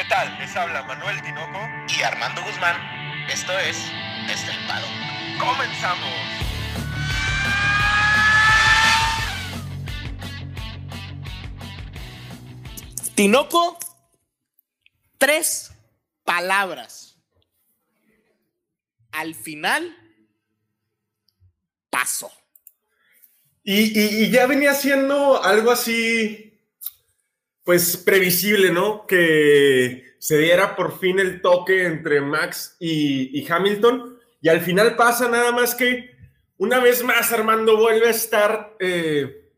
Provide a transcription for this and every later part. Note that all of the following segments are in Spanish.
¿Qué tal? Les habla Manuel Tinoco y Armando Guzmán. Esto es Estelpado. ¡Comenzamos! Tinoco, tres palabras. Al final, paso. Y, ya venía siendo algo así, pues previsible, ¿no? Que se diera por fin el toque entre Max y, Hamilton. Y al final pasa nada más que una vez más Armando vuelve a estar, eh,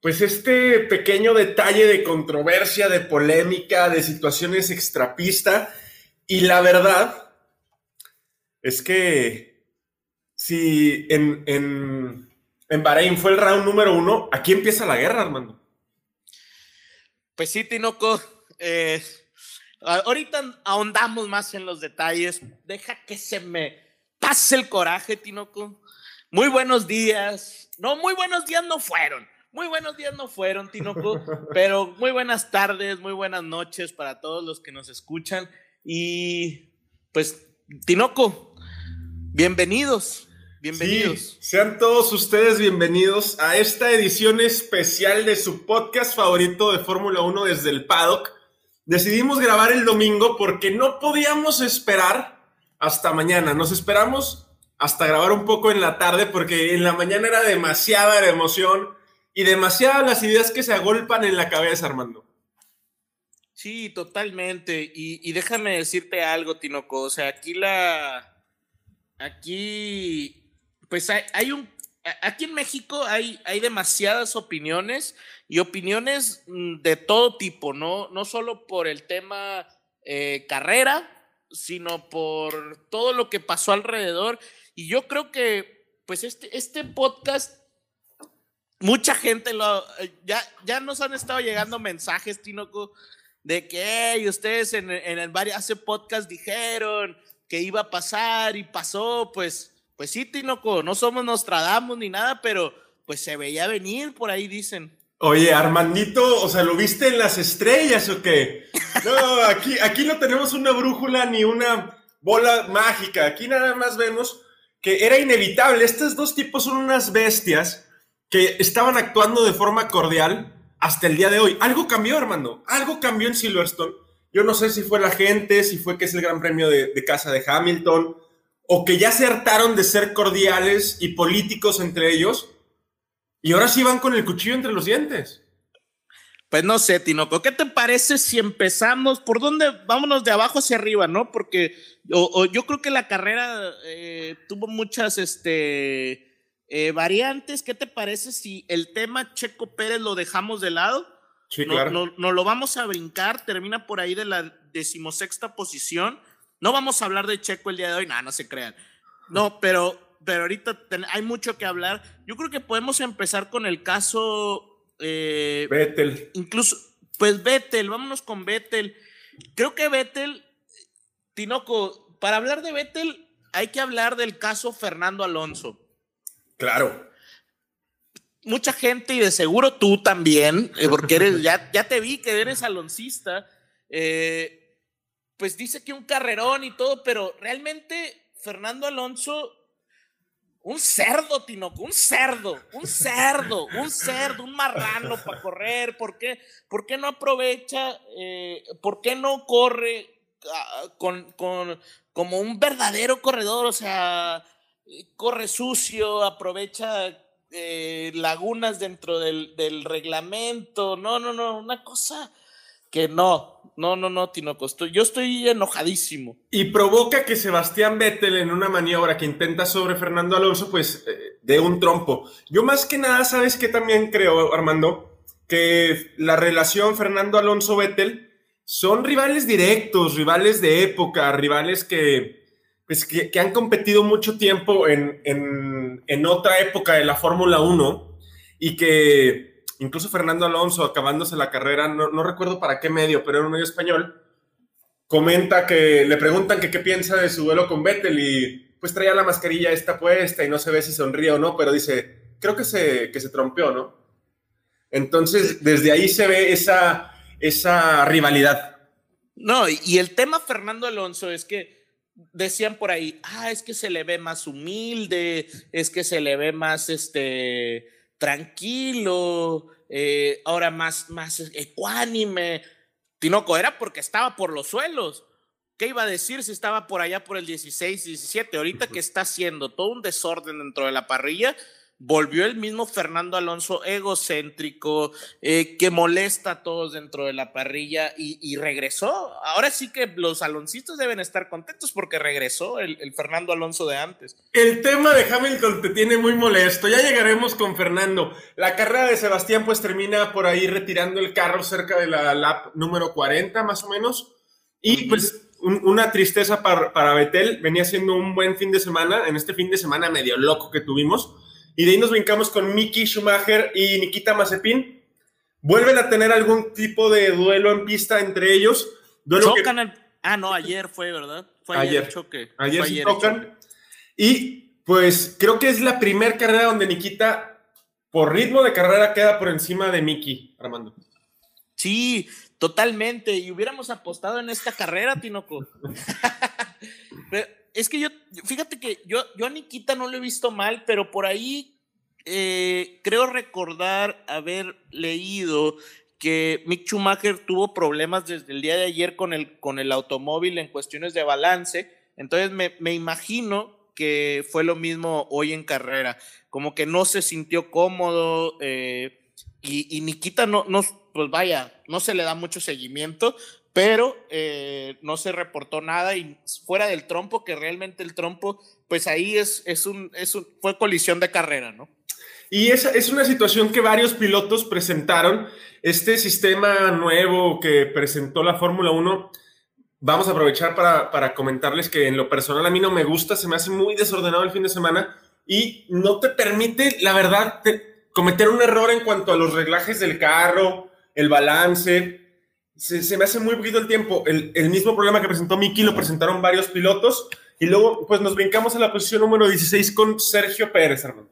pues este pequeño detalle de controversia, de polémica, de situaciones extrapista. Y la verdad es que si en, en en Bahrein fue el round número uno. Aquí empieza la guerra, Armando. Pues sí, Tinoco. Eh, ahorita ahondamos más en los detalles. Deja que se me pase el coraje, Tinoco. Muy buenos días. No, muy buenos días no fueron. Muy buenos días no fueron, Tinoco, pero muy buenas tardes, muy buenas noches para todos los que nos escuchan. Y pues, Tinoco, bienvenidos. Bienvenidos. sean todos ustedes bienvenidos a esta edición especial de su podcast favorito de Fórmula 1 desde el paddock. Decidimos grabar el domingo porque no podíamos esperar hasta mañana. Nos esperamos hasta grabar un poco en la tarde porque en la mañana era demasiada la emoción y demasiadas las ideas que se agolpan en la cabeza, Armando. Sí, totalmente. Y, y déjame decirte algo, Tinoco. O sea, aquí la... Aquí pues hay, un, aquí en México hay, hay demasiadas opiniones y opiniones mm, de todo tipo, ¿no? No solo por el tema eh, carrera, sino por todo lo que pasó alrededor. Y yo creo que, pues, este, este podcast, mucha gente lo, ya, ya nos han estado llegando mensajes, Tinoco, de que ustedes en, en el hace podcast dijeron que iba a pasar y pasó, pues pues sí, Tinoco, no somos Nostradamus ni nada, pero pues se veía venir, por ahí dicen. Oye, Armandito, o sea, ¿lo viste en las estrellas o qué? No, aquí, aquí no tenemos una brújula ni una bola mágica. Aquí nada más vemos que era inevitable. Estos dos tipos son unas bestias que estaban actuando de forma cordial hasta el día de hoy. Algo cambió, Armando. Algo cambió en Silverstone. Yo no sé si fue la gente, si fue que es el Gran Premio de, de casa de Hamilton, o que ya se hartaron de ser cordiales y políticos entre ellos y ahora sí van con el cuchillo entre los dientes. Pues no sé, Tinoco, ¿qué te parece si empezamos? ¿Por dónde? Vámonos de abajo hacia arriba, ¿no? Porque yo creo que la carrera eh, tuvo muchas este, eh, variantes. ¿Qué te parece si el tema Checo Pérez lo dejamos de lado? Sí, claro. Nos no, lo vamos a brincar, termina por ahí de la decimosexta posición no vamos a hablar de Checo el día de hoy, nada, no se crean. No, pero, pero ahorita hay mucho que hablar. Yo creo que podemos empezar con el caso. Eh, Vettel. Incluso, pues Vettel, vámonos con Vettel. Creo que Vettel, Tinoco, para hablar de Vettel hay que hablar del caso Fernando Alonso. Claro. Mucha gente, y de seguro tú también, eh, porque eres, ya, ya te vi que eres aloncista. Eh, pues dice que un carrerón y todo, pero realmente Fernando Alonso, un cerdo, Tinoco, un cerdo, un cerdo, un cerdo, un marrano para correr, ¿por qué, ¿por qué no aprovecha, eh, por qué no corre ah, con, con, como un verdadero corredor, o sea, corre sucio, aprovecha eh, lagunas dentro del, del reglamento, no, no, no, una cosa que no, no, no, no, Tinoco, yo estoy enojadísimo. Y provoca que Sebastián Vettel en una maniobra que intenta sobre Fernando Alonso, pues eh, de un trompo. Yo más que nada, ¿sabes qué también creo, Armando? Que la relación Fernando Alonso-Vettel son rivales directos, rivales de época, rivales que, pues, que, han competido mucho tiempo en, en, en otra época de la Fórmula 1 y que incluso Fernando Alonso, acabándose la carrera, no, recuerdo para qué medio, pero era un medio español, comenta que le preguntan que qué piensa de su duelo con Vettel y pues traía la mascarilla esta puesta y no se ve si sonríe o no, pero dice, creo que se, que se trompeó, ¿no? Entonces, desde ahí se ve esa, esa rivalidad. No, y, el tema Fernando Alonso es que decían por ahí, ah, es que se le ve más humilde, es que se le ve más este tranquilo, eh, ahora más, más ecuánime. Tinoco era porque estaba por los suelos. ¿Qué iba a decir si estaba por allá por el 16, 17? Ahorita que está haciendo todo un desorden dentro de la parrilla, volvió el mismo Fernando Alonso egocéntrico, eh, que molesta a todos dentro de la parrilla y, regresó. Ahora sí que los aloncistas deben estar contentos porque regresó el, Fernando Alonso de antes. El tema de Hamilton te tiene muy molesto. Ya llegaremos con Fernando. La carrera de Sebastián pues termina por ahí retirando el carro cerca de la lap número 40 más o menos. Y pues una tristeza para, para Betel. Venía siendo un buen fin de semana, en este fin de semana medio loco que tuvimos y de ahí nos brincamos con Mickey Schumacher y Nikita Mazepin. Vuelven a tener algún tipo de duelo en pista entre ellos. Chocan Ah, no, ayer fue, ¿verdad? Fue ayer, choque. Ayer, sí tocan. Y pues creo que es la primera carrera donde Nikita, por ritmo de carrera, queda por encima de Mickey, Armando. Sí, totalmente. Y hubiéramos apostado en esta carrera, Tinoco. es que yo, fíjate que yo, yo a Nikita no lo he visto mal, pero por ahí eh, creo recordar haber leído que Mick Schumacher tuvo problemas desde el día de ayer con el, con el automóvil en cuestiones de balance. Entonces me, me imagino que fue lo mismo hoy en carrera, como que no se sintió cómodo eh, y, y, Nikita no, no, pues vaya, no se le da mucho seguimiento, pero eh, no se reportó nada y fuera del trompo, que realmente el trompo, pues ahí es, es, un, es un, fue colisión de carrera, ¿no? Y esa es una situación que varios pilotos presentaron. Este sistema nuevo que presentó la Fórmula 1, vamos a aprovechar para, para, comentarles que en lo personal a mí no me gusta, se me hace muy desordenado el fin de semana y no te permite, la verdad, cometer un error en cuanto a los reglajes del carro, el balance, se, me hace muy poquito el tiempo. El, mismo problema que presentó Miki lo presentaron varios pilotos y luego pues nos brincamos a la posición número 16 con Sergio Pérez, hermano.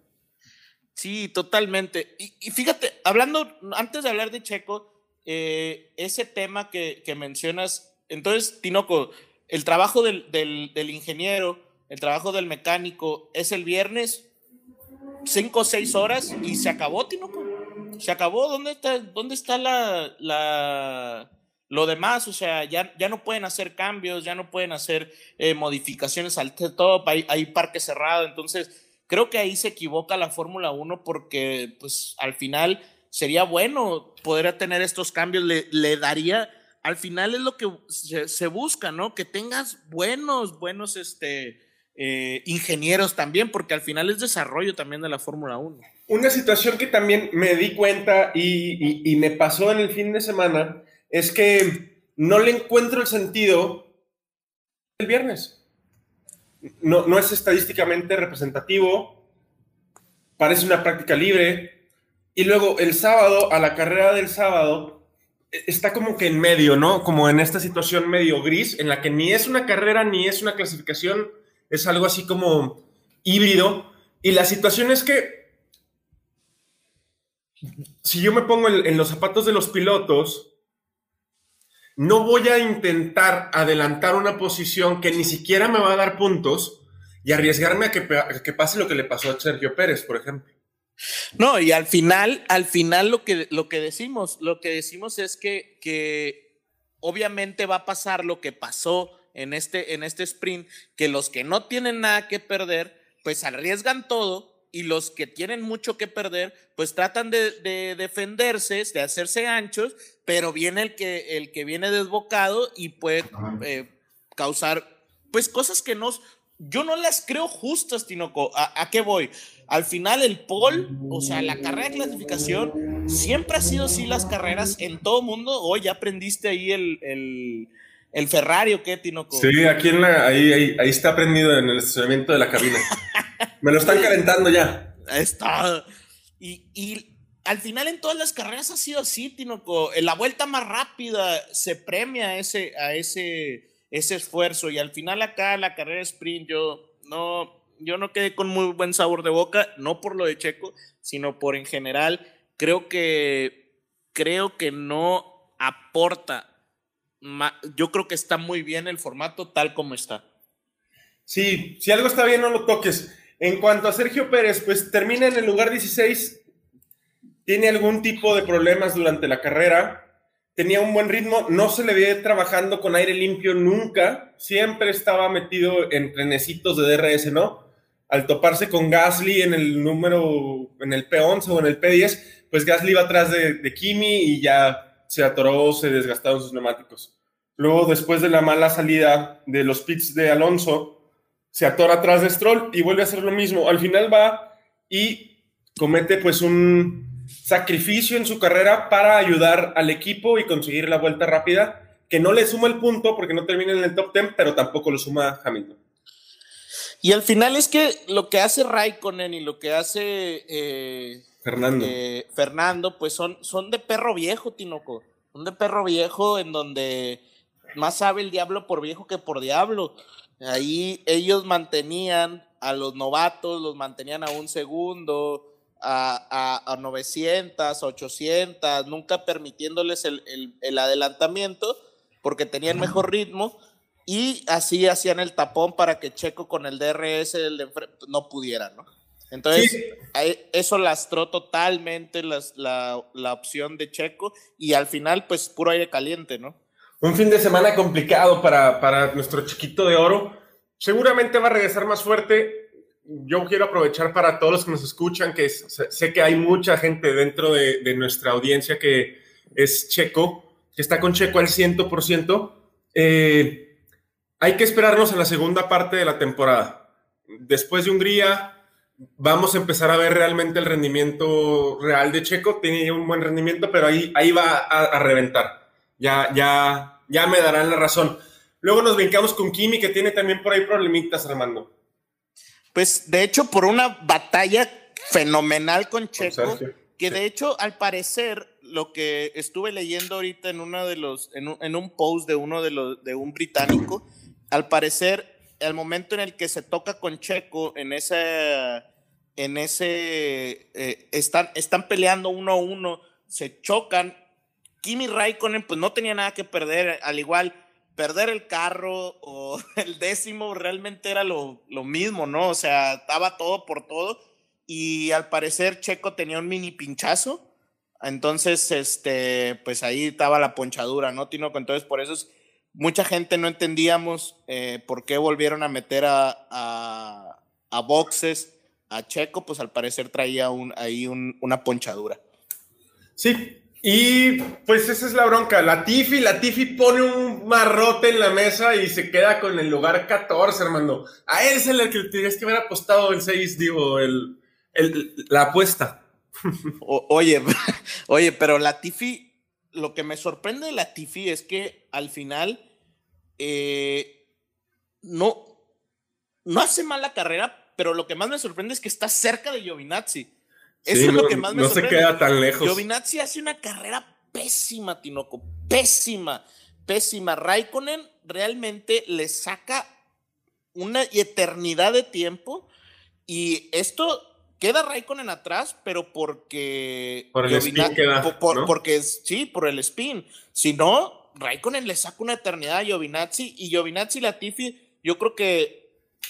Sí, totalmente. Y, fíjate, hablando, antes de hablar de Checo, eh, ese tema que, mencionas, entonces, Tinoco, el trabajo del, del, ingeniero, el trabajo del mecánico es el viernes, cinco o seis horas y se acabó, Tinoco. Se acabó. ¿Dónde está, dónde está la, la lo demás, o sea, ya, ya no pueden hacer cambios, ya no pueden hacer eh, modificaciones al top, hay, parque cerrado, entonces creo que ahí se equivoca la Fórmula 1 porque pues al final sería bueno poder tener estos cambios, le, daría, al final es lo que se, busca, ¿no? Que tengas buenos, buenos, este, eh, ingenieros también, porque al final es desarrollo también de la Fórmula 1. Una situación que también me di cuenta y me pasó en el fin de semana es que no le encuentro el sentido el viernes. No, no es estadísticamente representativo, parece una práctica libre. Y luego el sábado, a la carrera del sábado, e, está como que en medio, ¿no? Como en esta situación medio gris, en la que ni es una carrera ni es una clasificación, es algo así como híbrido. Y la situación es que si yo me pongo en los zapatos de los pilotos, no voy a intentar adelantar una posición que ni siquiera me va a dar puntos y arriesgarme a que, pase lo que le pasó a Sergio Pérez, por ejemplo. No, y al final, al final lo que, lo que decimos, lo que decimos es que, que obviamente va a pasar lo que pasó en este, en este sprint, que los que no tienen nada que perder, pues arriesgan todo y los que tienen mucho que perder, pues tratan de, defenderse, de hacerse anchos, pero viene el que, el que viene desbocado y puede eh, causar, pues cosas que no, yo no las creo justas, Tinoco. ¿A, qué voy? Al final el pole, o sea, la carrera de clasificación, siempre ha sido así las carreras en todo mundo. Hoy ya aprendiste ahí el, el, el Ferrari o qué, Tinoco. Sí, aquí en la, ahí, ahí, ahí está aprendido en el estacionamiento de la cabina. Me lo están calentando ya. Está. Y, y, al final en todas las carreras ha sido así, Tinoco. En la vuelta más rápida se premia ese, a ese, ese esfuerzo. Y al final acá la carrera sprint yo no, yo no quedé con muy buen sabor de boca, no por lo de Checo, sino por en general. Creo que, creo que no aporta yo creo que está muy bien el formato tal como está. Sí, si algo está bien, no lo toques. En cuanto a Sergio Pérez, pues termina en el lugar 16, tiene algún tipo de problemas durante la carrera, tenía un buen ritmo, no se le veía trabajando con aire limpio nunca, siempre estaba metido en trenecitos de DRS, ¿no? Al toparse con Gasly en el número, en el P11 o en el P10, pues Gasly iba atrás de, de Kimi y ya se atoró, se desgastaron sus neumáticos. Luego, después de la mala salida de los pits de Alonso, se atora atrás de Stroll y vuelve a hacer lo mismo. Al final va y comete pues un sacrificio en su carrera para ayudar al equipo y conseguir la vuelta rápida, que no le suma el punto porque no termina en el top 10, pero tampoco lo suma Hamilton. Y al final es que lo que hace Raikkonen y lo que hace eh, Fernando. Eh, Fernando, pues son, son de perro viejo, Tinoco. Son de perro viejo en donde más sabe el diablo por viejo que por diablo. Ahí ellos mantenían a los novatos, los mantenían a un segundo, a, a, a 900, 800, nunca permitiéndoles el, el, adelantamiento porque tenían mejor ritmo y así hacían el tapón para que Checo con el DRS no pudiera, ¿no? Entonces, eso lastró totalmente las, la, la, opción de Checo y al final, pues puro aire caliente, ¿no? Un fin de semana complicado para, para nuestro chiquito de oro. Seguramente va a regresar más fuerte. Yo quiero aprovechar para todos los que nos escuchan, que sé que hay mucha gente dentro de, de, nuestra audiencia que es Checo, que está con Checo al 100%. Eh, hay que esperarnos a la segunda parte de la temporada. Después de Hungría, vamos a empezar a ver realmente el rendimiento real de Checo. Tiene un buen rendimiento, pero ahí, ahí va a, a, reventar. Ya, ya, ya me darán la razón. Luego nos brincamos con Kimi, que tiene también por ahí problemitas, Armando. Pues de hecho, por una batalla fenomenal con Checo, que de hecho, al parecer, lo que estuve leyendo ahorita en uno de los, en un, en un post de uno de los, de un británico, al parecer, el momento en el que se toca con Checo en ese, en ese, eh, están, están peleando uno a uno, se chocan. Kimi Raikkonen, pues no tenía nada que perder, al igual perder el carro o el décimo realmente era lo, lo, mismo, ¿no? O sea, estaba todo por todo y al parecer Checo tenía un mini pinchazo, entonces, este, pues ahí estaba la ponchadura, ¿no, Tino? Entonces, por eso es, mucha gente no entendíamos eh, por qué volvieron a meter a, a, boxes a Checo, pues al parecer traía un, ahí un, una ponchadura. Sí, y pues esa es la bronca. La Tifi, la Tifi pone un marrote en la mesa y se queda con el lugar 14, hermano. A él es el que tienes que haber apostado el 6, digo, el, el, la apuesta. O, oye, oye, pero la Tifi, lo que me sorprende de la Tifi es que al final eh, no, no hace mala carrera, pero lo que más me sorprende es que está cerca de Giovinazzi. Eso Sí, es lo no- que más me no se sorprende. queda tan lejos. Giovinazzi hace una carrera pésima, Tinoco, pésima, pésima. Raikkonen realmente le saca una eternidad de tiempo y esto queda Raikkonen atrás, pero porque Por el spin Giovina- que da, por- por- ¿no? porque es- sí, por el spin. Si no, Raikkonen le saca una eternidad a Giovinazzi y Giovinazzi y Latifi, yo creo que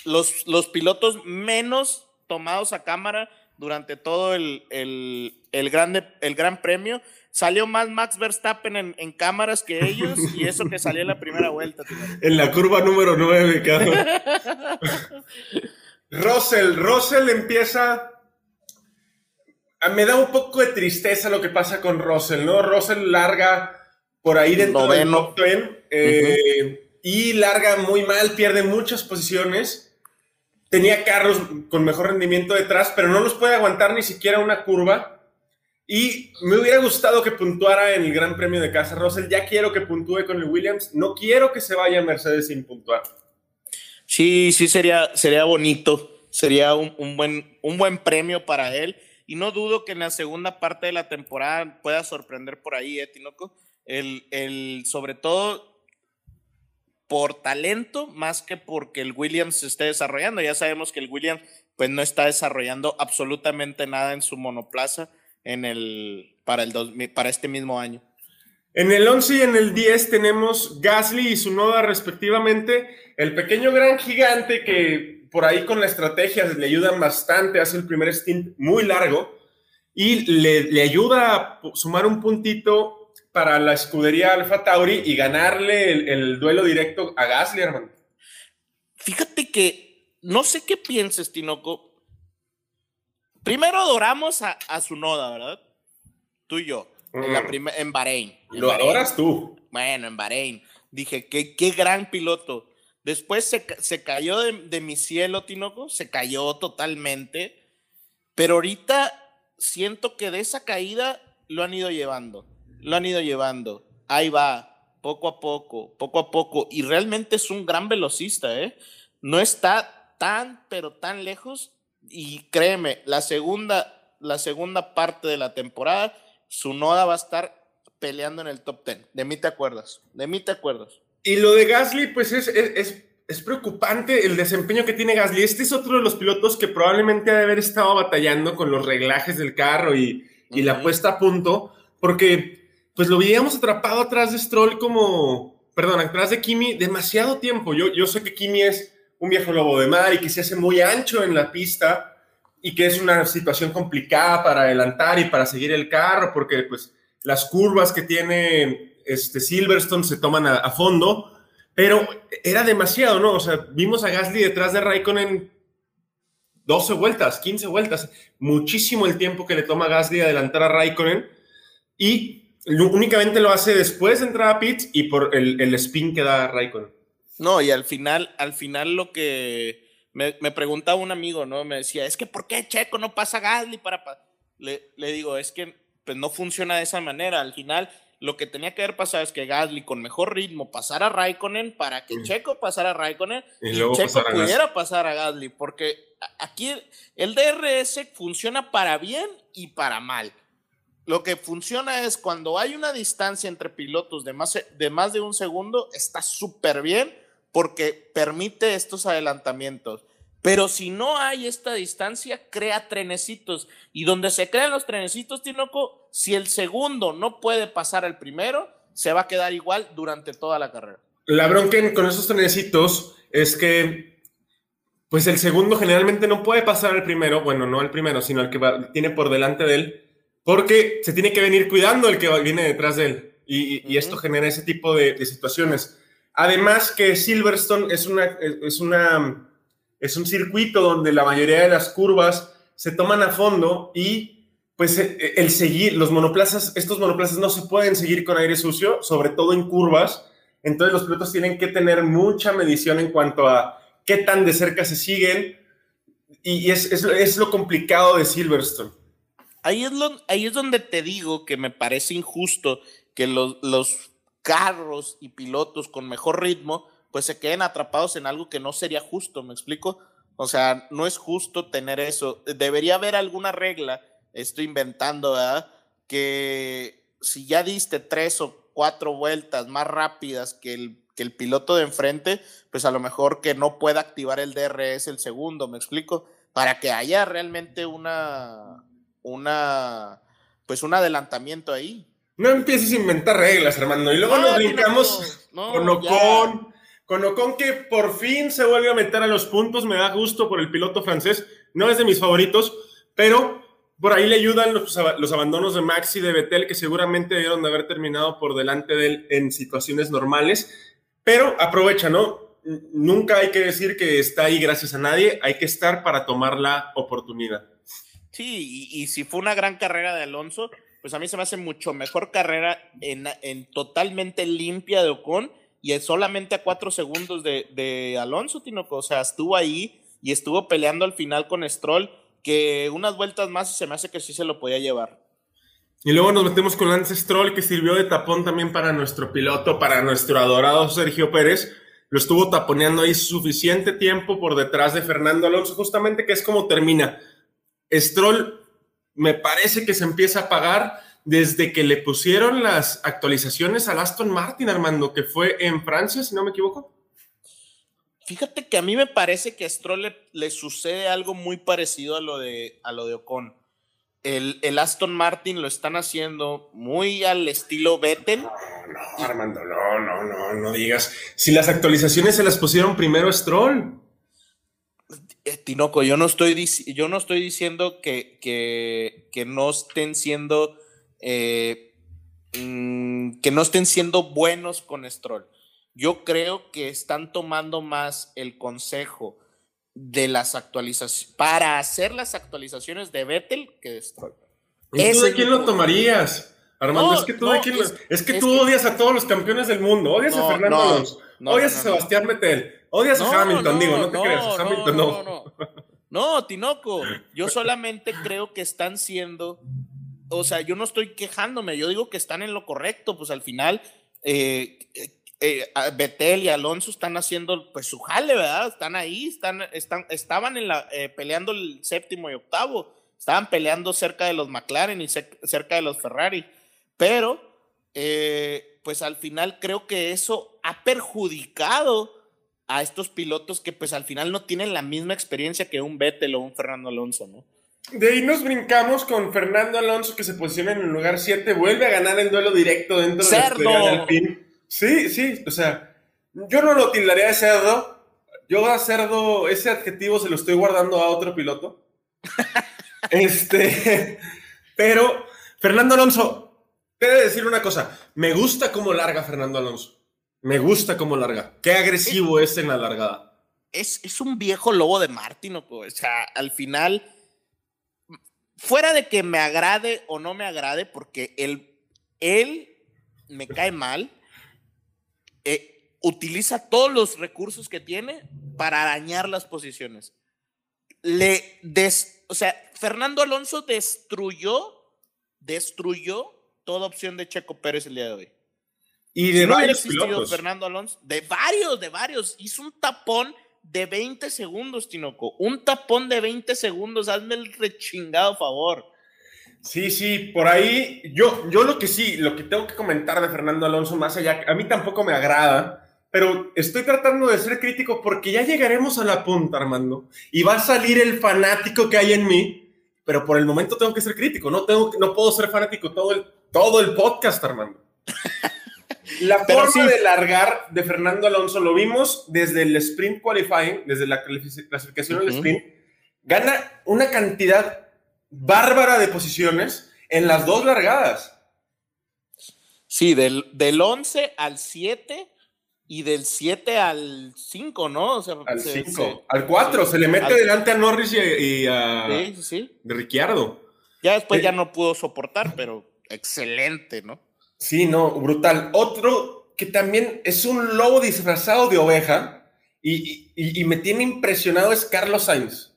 los, los pilotos menos tomados a cámara durante todo el, el, el grande, el gran premio. Salió más Max Verstappen en, en cámaras que ellos y eso que salió en la primera vuelta. tío. En la curva número 9, cabrón. Russell, Russell empieza. Me da un poco de tristeza lo que pasa con Russell, ¿no? Russell larga por ahí dentro Noveno. del top 10 eh, y larga muy mal, pierde muchas posiciones. Tenía carros con mejor rendimiento detrás, pero no los puede aguantar ni siquiera una curva. Y me hubiera gustado que puntuara en el Gran Premio de Casa Russell. Ya quiero que puntúe con el Williams. No quiero que se vaya Mercedes sin puntuar. Sí, sí, sería, sería bonito. Sería un, un buen, un buen premio para él. Y no dudo que en la segunda parte de la temporada pueda sorprender por ahí, ¿eh, Tinoco? El, el, sobre todo por talento, más que porque el Williams se esté desarrollando. Ya sabemos que el Williams pues no está desarrollando absolutamente nada en su monoplaza en el, para, el dos- para este mismo año. En el 11 y en el 10 tenemos Gasly y su noda respectivamente. El pequeño gran gigante que por ahí con la estrategia le ayudan bastante, hace el primer stint muy largo y le, ayuda a sumar un puntito para la escudería Alfa Tauri y ganarle el, duelo directo a Gasly, hermano. Fíjate que no sé qué pienses, Tinoco. Primero adoramos a, a su noda, ¿verdad? Tú y yo. En, la mm. en Bahrein. Lo adoras tú. Bueno, en Bahrein. Dije, qué, qué gran piloto. Después se, se cayó de, de, mi cielo, Tinoco. Se cayó totalmente. Pero ahorita siento que de esa caída lo han ido llevando. Lo han ido llevando. Ahí va, poco a poco, poco a poco. Y realmente es un gran velocista, ¿eh? No está tan, pero tan lejos. Y créeme, la segunda, la segunda parte de la temporada su noda va a estar peleando en el top 10. De mí te acuerdas, de mí te acuerdas. Y lo de Gasly, pues es, es, es, preocupante el desempeño que tiene Gasly. Este es otro de los pilotos que probablemente ha de haber estado batallando con los reglajes del carro y, y la puesta a punto, porque pues lo veíamos atrapado atrás de Stroll como, perdón, atrás de Kimi demasiado tiempo. Yo, yo sé que Kimi es un viejo lobo de mar y que se hace muy ancho en la pista, y que es una situación complicada para adelantar y para seguir el carro, porque pues las curvas que tiene este Silverstone se toman a, fondo, pero era demasiado, ¿no? O sea, vimos a Gasly detrás de Raikkonen 12 vueltas, 15 vueltas, muchísimo el tiempo que le toma a Gasly adelantar a Raikkonen y únicamente lo hace después de entrar a pits y por el, el spin que da Raikkonen. No, y al final, al final lo que me, preguntaba un amigo, ¿no? Me decía, es que ¿por qué Checo no pasa Gasly para... Le, le digo, es que pues, no funciona de esa manera. Al final, lo que tenía que haber pasado es que Gasly con mejor ritmo pasara a Raikkonen para que Checo pasara a Raikkonen y, Checo pudiera pasar a Gasly, porque aquí el DRS funciona para bien y para mal. Lo que funciona es cuando hay una distancia entre pilotos de más de, un segundo, está súper bien porque permite estos adelantamientos. Pero si no hay esta distancia, crea trenecitos. Y donde se crean los trenecitos, Tinoco, si el segundo no puede pasar al primero, se va a quedar igual durante toda la carrera. La bronca con esos trenecitos es que, pues el segundo generalmente no puede pasar al primero, bueno, no al primero, sino al que tiene por delante de él, porque se tiene que venir cuidando el que viene detrás de él. Y, esto genera ese tipo de situaciones. Además que Silverstone es, una, es, una, es un circuito donde la mayoría de las curvas se toman a fondo y pues e, el seguir, los monoplazas, estos monoplazas no se pueden seguir con aire sucio, sobre todo en curvas. Entonces los pilotos tienen que tener mucha medición en cuanto a qué tan de cerca se siguen y es, es, es lo complicado de Silverstone. Ahí es, ahí es donde te digo que me parece injusto que los, los carros y pilotos con mejor ritmo, pues se queden atrapados en algo que no sería justo, ¿me explico? O sea, no es justo tener eso. Debería haber alguna regla, estoy inventando, ¿verdad? Que si ya diste tres o cuatro vueltas más rápidas que el, que el piloto de enfrente, pues a lo mejor que no pueda activar el DRS el segundo, ¿me explico? Para que haya realmente una, una, pues un adelantamiento ahí. No empieces a inventar reglas, hermano. Y luego nos brincamos con Ocon. Con Ocon que por fin se vuelve a meter a los puntos. Me da gusto por el piloto francés. No es de mis favoritos, pero por ahí le ayudan los, los abandonos de Max y de Betel, que seguramente debieron de haber terminado por delante de él en situaciones normales. Pero aprovecha, ¿no? Nunca hay que decir que está ahí gracias a nadie. Hay que estar para tomar la oportunidad. Sí, y, si fue una gran carrera de Alonso, pues a mí se me hace mucho mejor carrera en, en totalmente limpia de Ocon y solamente a cuatro segundos de, de Alonso, Tino. O sea, estuvo ahí y estuvo peleando al final con Stroll, que unas vueltas más se me hace que sí se lo podía llevar. Y luego nos metemos con Lance Stroll, que sirvió de tapón también para nuestro piloto, para nuestro adorado Sergio Pérez. Lo estuvo taponeando ahí suficiente tiempo por detrás de Fernando Alonso, justamente que es como termina. Stroll me parece que se empieza a pagar desde que le pusieron las actualizaciones al Aston Martin, Armando, que fue en Francia, si no me equivoco. Fíjate que a mí me parece que a Stroll le, sucede algo muy parecido a lo de, a lo de Ocon. el, el, Aston Martin lo están haciendo muy al estilo Vettel. No, no, Armando, no, no, no, no digas. Si las actualizaciones se las pusieron primero Stroll. Tinoco, yo no estoy, yo no estoy diciendo que, que, que no estén siendo eh, mm, que no estén siendo buenos con Stroll. Yo creo que están tomando más el consejo de las actualizaciones para hacer las actualizaciones de Vettel que de Stroll. ¿Y tú de quién lo tomarías? Armando, es que, tú, de quién es, que tú odias a todos los campeones del mundo. Odias a Fernando Alonso. odias a Sebastián Vettel. Odias a Hamilton, digo, no te creas. Hamilton no. No, no, Tinoco. Yo solamente creo que están siendo. O sea, yo no estoy quejándome. Yo digo que están en lo correcto. Pues al final. Eh, eh, Betel y Alonso están haciendo pues su jale, ¿verdad? Están ahí, están, están, estaban en la, eh, peleando el séptimo y octavo, estaban peleando cerca de los McLaren y cerca de los Ferrari, pero eh, pues al final creo que eso ha perjudicado a estos pilotos que pues al final no tienen la misma experiencia que un Vettel o un Fernando Alonso, ¿no? De ahí nos brincamos con Fernando Alonso que se posiciona en el lugar 7, vuelve a ganar el duelo directo dentro ¡Cerdo! de fin Sí, sí, o sea, yo no lo tildaría de cerdo. Yo a cerdo, ese adjetivo se lo estoy guardando a otro piloto. este, pero Fernando Alonso, te de decir una cosa, me gusta cómo larga Fernando Alonso. Me gusta cómo larga. Qué agresivo es, en la largada. Es, es un viejo lobo de Martín, o sea, al final, fuera de que me agrade o no me agrade, porque él, él me cae mal, eh, utiliza todos los recursos que tiene para arañar las posiciones. Le des, o sea, Fernando Alonso destruyó, destruyó toda opción de Checo Pérez el día de hoy. Y de varios pilotos. Fernando Alonso, de varios, de varios. Hizo un tapón de 20 segundos, Tinoco. Un tapón de 20 segundos, hazme el rechingado favor. Sí, sí, por ahí yo, yo lo que sí, lo que tengo que comentar de Fernando Alonso, más allá, a mí tampoco me agrada, pero estoy tratando de ser crítico porque ya llegaremos a la punta, Armando, y va a salir el fanático que hay en mí, pero por el momento tengo que ser crítico, no, tengo, no puedo ser fanático todo el, todo el podcast, Armando. La forma de largar de Fernando Alonso lo vimos desde el sprint qualifying, desde la clasificación del sprint, gana una cantidad bárbara de posiciones en las dos largadas. Sí, del, del 11 al 7 y del 7 al 5, ¿no? al 5, al 4, se le mete delante a Norris y, a de Ricciardo. Ya después eh, ya no pudo soportar, pero excelente, ¿no? Sí, no, brutal. Otro que también es un lobo disfrazado de oveja y, y me tiene impresionado es Carlos Sainz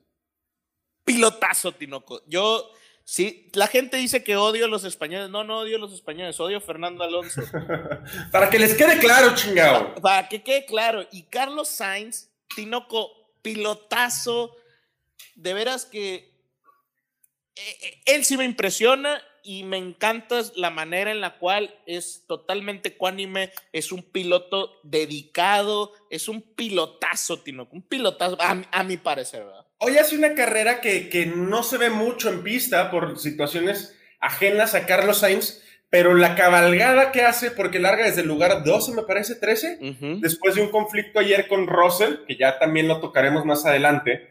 pilotazo, Tinoco. Yo, sí, la gente dice que odio a los españoles. No, no odio a los españoles, odio a Fernando Alonso. para que les quede claro, chingado. Para, que quede claro. Y Carlos Sainz, Tinoco, pilotazo. De veras que eh, eh, él sí me impresiona y me encanta la manera en la cual es totalmente ecuánime, es un piloto dedicado, es un pilotazo, Tinoco, un pilotazo, a, a mi parecer, ¿verdad? Hoy hace una carrera que, no se ve mucho en pista por situaciones ajenas a Carlos Sainz, pero la cabalgada que hace, porque larga desde el lugar 12, me parece, 13, después de un conflicto ayer con Russell, que ya también lo tocaremos más adelante.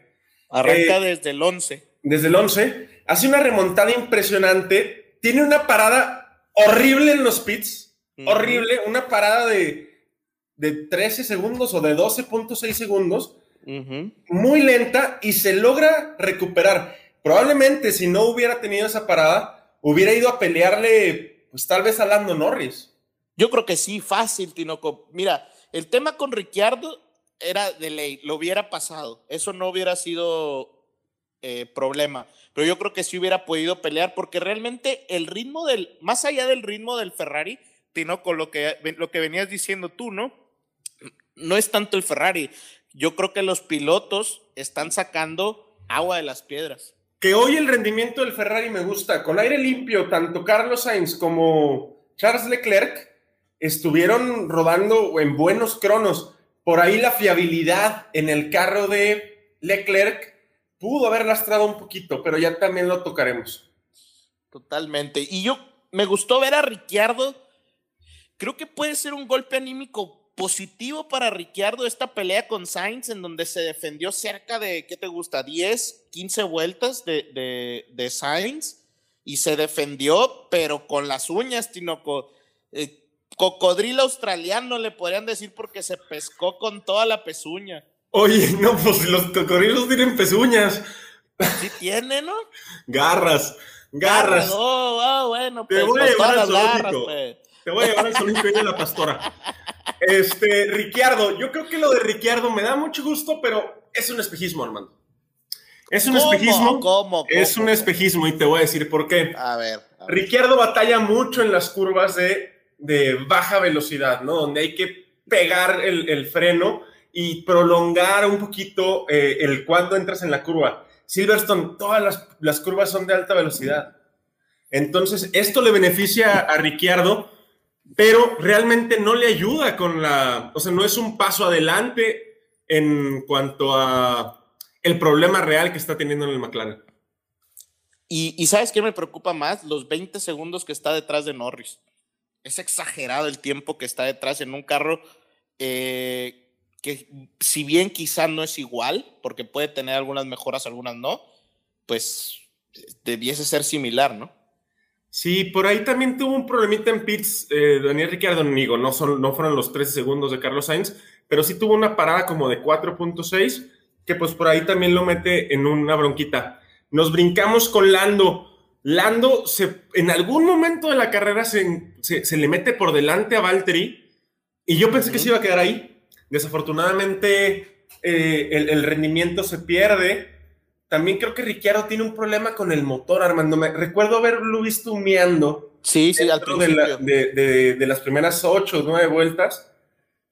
Arranca eh, desde el 11. Desde el 11, hace una remontada impresionante, tiene una parada horrible en los pits, horrible, una parada de, de 13 segundos o de 12.6 segundos, muy lenta y se logra recuperar. Probablemente si no hubiera tenido esa parada, hubiera ido a pelearle, pues tal vez a Lando Norris. Yo creo que sí, fácil, Tinoco. Mira, el tema con Ricciardo era de ley, lo hubiera pasado. Eso no hubiera sido eh, problema. Pero yo creo que sí hubiera podido pelear porque realmente el ritmo del, más allá del ritmo del Ferrari, Tinoco, lo que, lo que venías diciendo tú, ¿no? No es tanto el Ferrari, yo creo que los pilotos están sacando agua de las piedras. Que hoy el rendimiento del Ferrari me gusta. Con aire limpio, tanto Carlos Sainz como Charles Leclerc estuvieron rodando en buenos cronos. Por ahí la fiabilidad en el carro de Leclerc pudo haber lastrado un poquito, pero ya también lo tocaremos. Totalmente. Y yo me gustó ver a Ricciardo. Creo que puede ser un golpe anímico positivo para Ricciardo esta pelea con Sainz, en donde se defendió cerca de, ¿qué te gusta? 10, 15 vueltas de, de, de Sainz y se defendió, pero con las uñas, Tinoco. Eh, cocodrilo australiano le podrían decir porque se pescó con toda la pezuña. Oye, no, pues los cocodrilos tienen pezuñas. Sí tiene, ¿no? Garras, garras. Oh, oh, bueno, Te pues, voy a con llevar al garras, pues. Te voy a llevar al zoológico de la pastora. Este, Ricciardo, yo creo que lo de Ricciardo me da mucho gusto, pero es un espejismo, Armando. Es un ¿Cómo? espejismo. ¿Cómo? Es ¿Cómo? un espejismo y te voy a decir por qué. A ver. a ver. Ricciardo batalla mucho en las curvas de, de baja velocidad, ¿no? Donde hay que pegar el, el freno y prolongar un poquito eh, el cuando entras en la curva. Silverstone, todas las, las curvas son de alta velocidad. Entonces, esto le beneficia a Ricciardo, pero realmente no le ayuda con la, o sea, no es un paso adelante en cuanto a el problema real que está teniendo en el McLaren. Y, y ¿sabes qué me preocupa más? Los 20 segundos que está detrás de Norris. Es exagerado el tiempo que está detrás en un carro eh, que si bien quizá no es igual, porque puede tener algunas mejoras, algunas no, pues debiese ser similar, ¿no? Sí, por ahí también tuvo un problemita en pits eh, Daniel Ricciardo, digo, no, son, no fueron los 13 segundos de Carlos Sainz, pero sí tuvo una parada como de 4.6, que pues por ahí también lo mete en una bronquita. Nos brincamos con Lando. Lando se, en algún momento de la carrera se, se, se le mete por delante a Valtteri y yo pensé que se iba a quedar ahí. Desafortunadamente eh, el, el rendimiento se pierde. También creo que Ricciardo tiene un problema con el motor, Armando. Me, recuerdo haberlo visto humeando Sí, sí, al dentro de, principio. la- de- de- de las primeras ocho o nueve vueltas.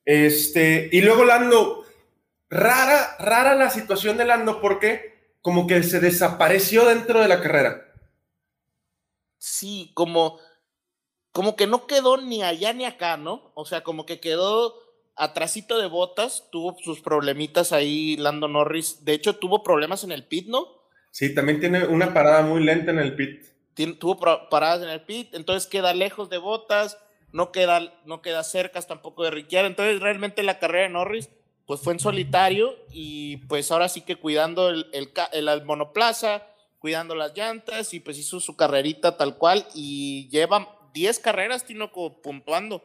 Este, y luego Lando, rara, rara la situación de Lando porque como que se desapareció dentro de la carrera. Sí, como, como que no quedó ni allá ni acá, ¿no? O sea, como que quedó atrasito de botas, tuvo sus problemitas ahí Lando Norris. De hecho, tuvo problemas en el pit, ¿no? Sí, también tiene una parada muy lenta en el pit. Tien- tuvo paradas en el pit, entonces queda lejos de botas, no queda, no queda cerca tampoco de Ricciardo. Entonces, realmente la carrera de Norris, pues fue en solitario y pues ahora sí que cuidando el, el- el monoplaza, cuidando las llantas y pues hizo su carrerita tal cual y lleva 10 carreras, Tinoco, puntuando.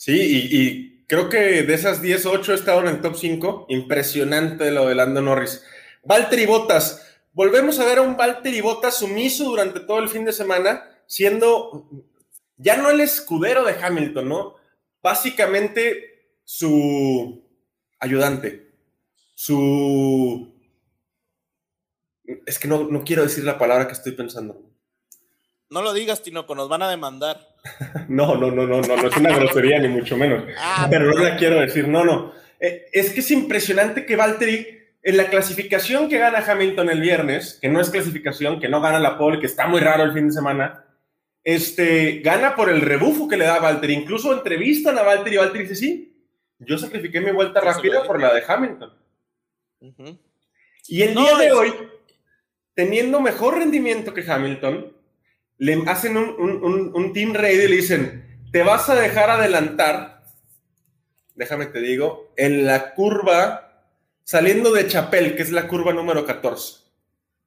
Sí, y, creo que de esas 10, 8 estaban en top 5. Impresionante lo de Lando Norris. Valtteri Bottas. Volvemos a ver a un Valtteri Bottas sumiso durante todo el fin de semana, siendo ya no el escudero de Hamilton, ¿no? Básicamente su ayudante, su... Es que no, no quiero decir la palabra que estoy pensando. No lo digas, Tinoco, nos van a demandar. No, no, no, no, no, no es una grosería ni mucho menos. Ah, Pero no la quiero decir, no, no. Eh, es que es impresionante que Valtteri, en la clasificación que gana Hamilton el viernes, que no es clasificación, que no gana la pole, que está muy raro el fin de semana, este, gana por el rebufo que le da a Valtteri. Incluso entrevistan a Valtteri y Valtteri dice, sí, yo sacrifiqué mi vuelta rápida por la de Hamilton. Y el No, día de es- hoy, teniendo mejor rendimiento que Hamilton, le hacen un, un- un- un team radio y le dicen, te vas a dejar adelantar, déjame te digo, en la curva saliendo de Chapel, que es la curva número 14.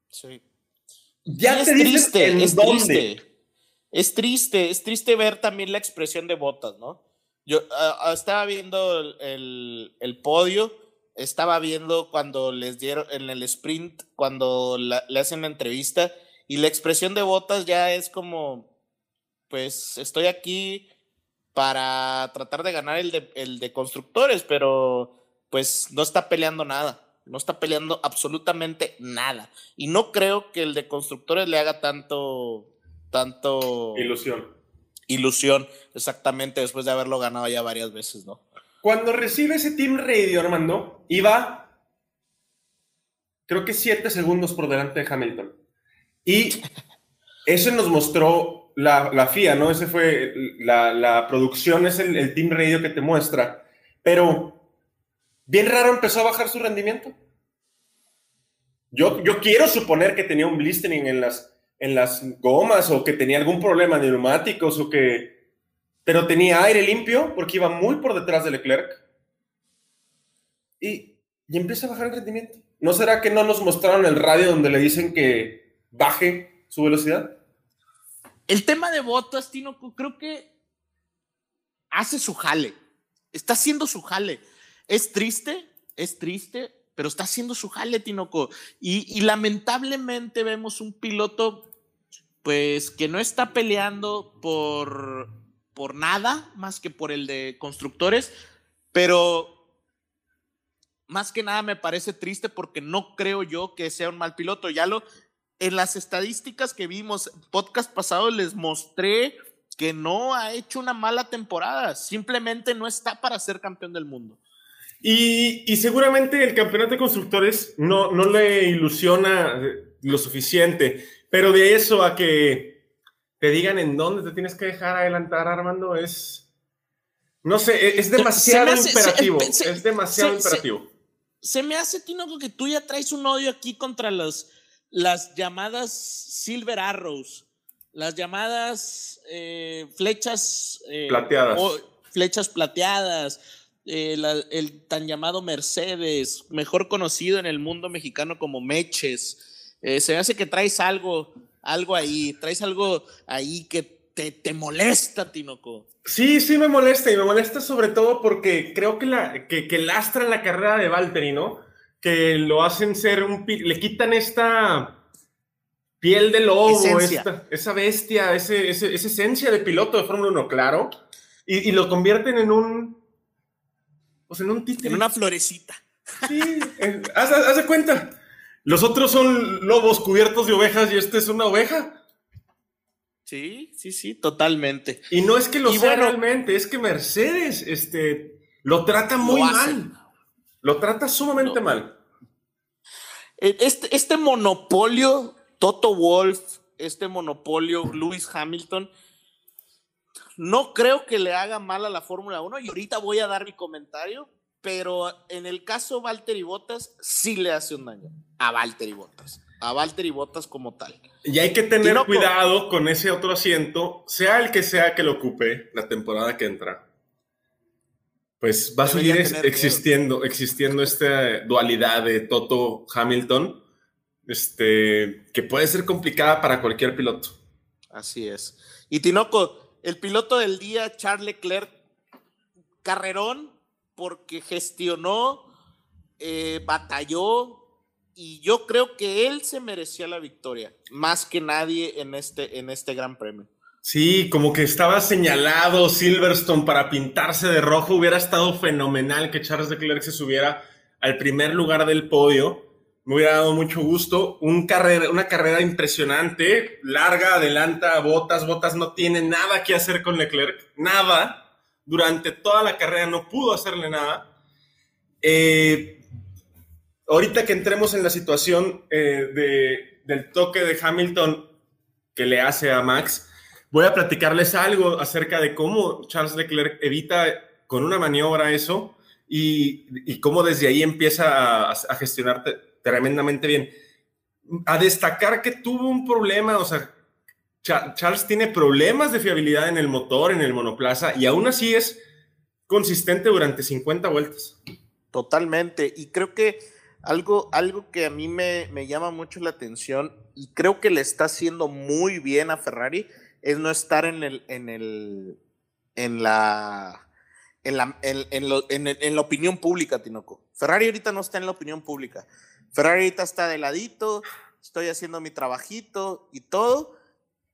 Sí. Ya te es dicen triste, en es dónde. triste. Es triste, es triste ver también la expresión de Botas, ¿no? Yo estaba viendo el, el- el podio, estaba viendo cuando les dieron en el sprint, cuando la- le hacen la entrevista, y la expresión de Botas ya es como, pues estoy aquí para tratar de ganar el de, el de constructores, pero pues no está peleando nada. No está peleando absolutamente nada. Y no creo que el de constructores le haga tanto, tanto Ilusión. ilusión exactamente después de haberlo ganado ya varias veces, ¿no? Cuando recibe ese team radio, Armando, iba, creo que siete segundos por delante de Hamilton. Y eso nos mostró la, la FIA, ¿no? Ese fue la, la producción, es el, el team radio que te muestra. Pero bien raro empezó a bajar su rendimiento. Yo, yo quiero suponer que tenía un blistering en las en las gomas o que tenía algún problema de neumáticos o que... Pero tenía aire limpio porque iba muy por detrás de Leclerc. Y, y empieza a bajar el rendimiento. ¿No será que no nos mostraron el radio donde le dicen que baje su velocidad? El tema de Botas, Tino, creo que hace su jale. Está haciendo su jale. Es triste, es triste, pero está haciendo su jale, Tinoco. Y, lamentablemente vemos un piloto, pues, que no está peleando por, por nada más que por el de constructores, pero más que nada me parece triste porque no creo yo que sea un mal piloto. Ya lo, en las estadísticas que vimos, podcast pasado les mostré que no ha hecho una mala temporada, simplemente no está para ser campeón del mundo. Y, seguramente el campeonato de constructores no, no le ilusiona lo suficiente, pero de eso a que te digan en dónde te tienes que dejar adelantar, Armando, es... No sé, es demasiado imperativo. es demasiado imperativo. Se, me hace, Tino, que tú ya traes un odio aquí contra las, las llamadas Silver Arrows, las llamadas eh, flechas eh, plateadas. flechas plateadas eh, el tan llamado Mercedes, mejor conocido en el mundo mexicano como Meches. Eh, se me hace que traes algo, algo ahí, traes algo ahí que te, te, molesta, Tinoco. Sí, sí me molesta y me molesta sobre todo porque creo que, la, que, que lastra la carrera de Valtteri, ¿no? Que lo hacen ser un... le quitan esta piel de lobo, esta, esa bestia, ese, esa esencia de piloto de Fórmula 1, claro, y, y, lo convierten en un o sea, en un títere. En una florecita. Sí, haz, de cuenta. Los otros son lobos cubiertos de ovejas y este es una oveja. Sí, sí, sí, totalmente. Y no es que lo sea realmente, es que Mercedes este, lo trata muy mal. Lo trata sumamente mal. E, este, este monopolio, Toto Wolf, este monopolio, Lewis Hamilton, no creo que le haga mal a la Fórmula 1 y ahorita voy a dar mi comentario, pero en el caso Valtteri Bottas sí le hace un daño a Valtteri Bottas, a Valtteri Bottas como tal. Y hay que tener cuidado con ese otro asiento, sea el que sea que lo ocupe la temporada que entra. Pues va a seguir existiendo, existiendo esta dualidad de Toto Hamilton, este, que puede ser complicada para cualquier piloto. Así es. Y Tinoco, el piloto del día, Charles Leclerc, carrerón, porque gestionó, eh, batalló, y yo creo que él se merecía la victoria, más que nadie en este, en este gran premio. Sí, como que estaba señalado Silverstone para pintarse de rojo. Hubiera estado fenomenal que Charles Leclerc se subiera al primer lugar del podio me hubiera dado mucho gusto. Una carrera impresionante, larga, adelanta, Botas. Botas no tiene nada que hacer con Leclerc, nada. Durante toda la carrera no pudo hacerle nada. Eh, ahorita que entremos en la situación eh, del toque de Hamilton que le hace a Max, voy a platicarles algo acerca de cómo Charles Leclerc evita con una maniobra eso y, cómo desde ahí empieza a, a gestionar tremendamente bien. A destacar que tuvo un problema, o sea, Charles tiene problemas de fiabilidad en el motor, en el monoplaza, y aún así es consistente durante 50 vueltas. Totalmente, y creo que algo, algo que a mí me, me llama mucho la atención y creo que le está haciendo muy bien a Ferrari es no estar en el, en el, en la, en la, en, en, en la opinión pública, Tinoco. Ferrari ahorita no está en la opinión pública. Ferrari está de ladito, estoy haciendo mi trabajito y todo,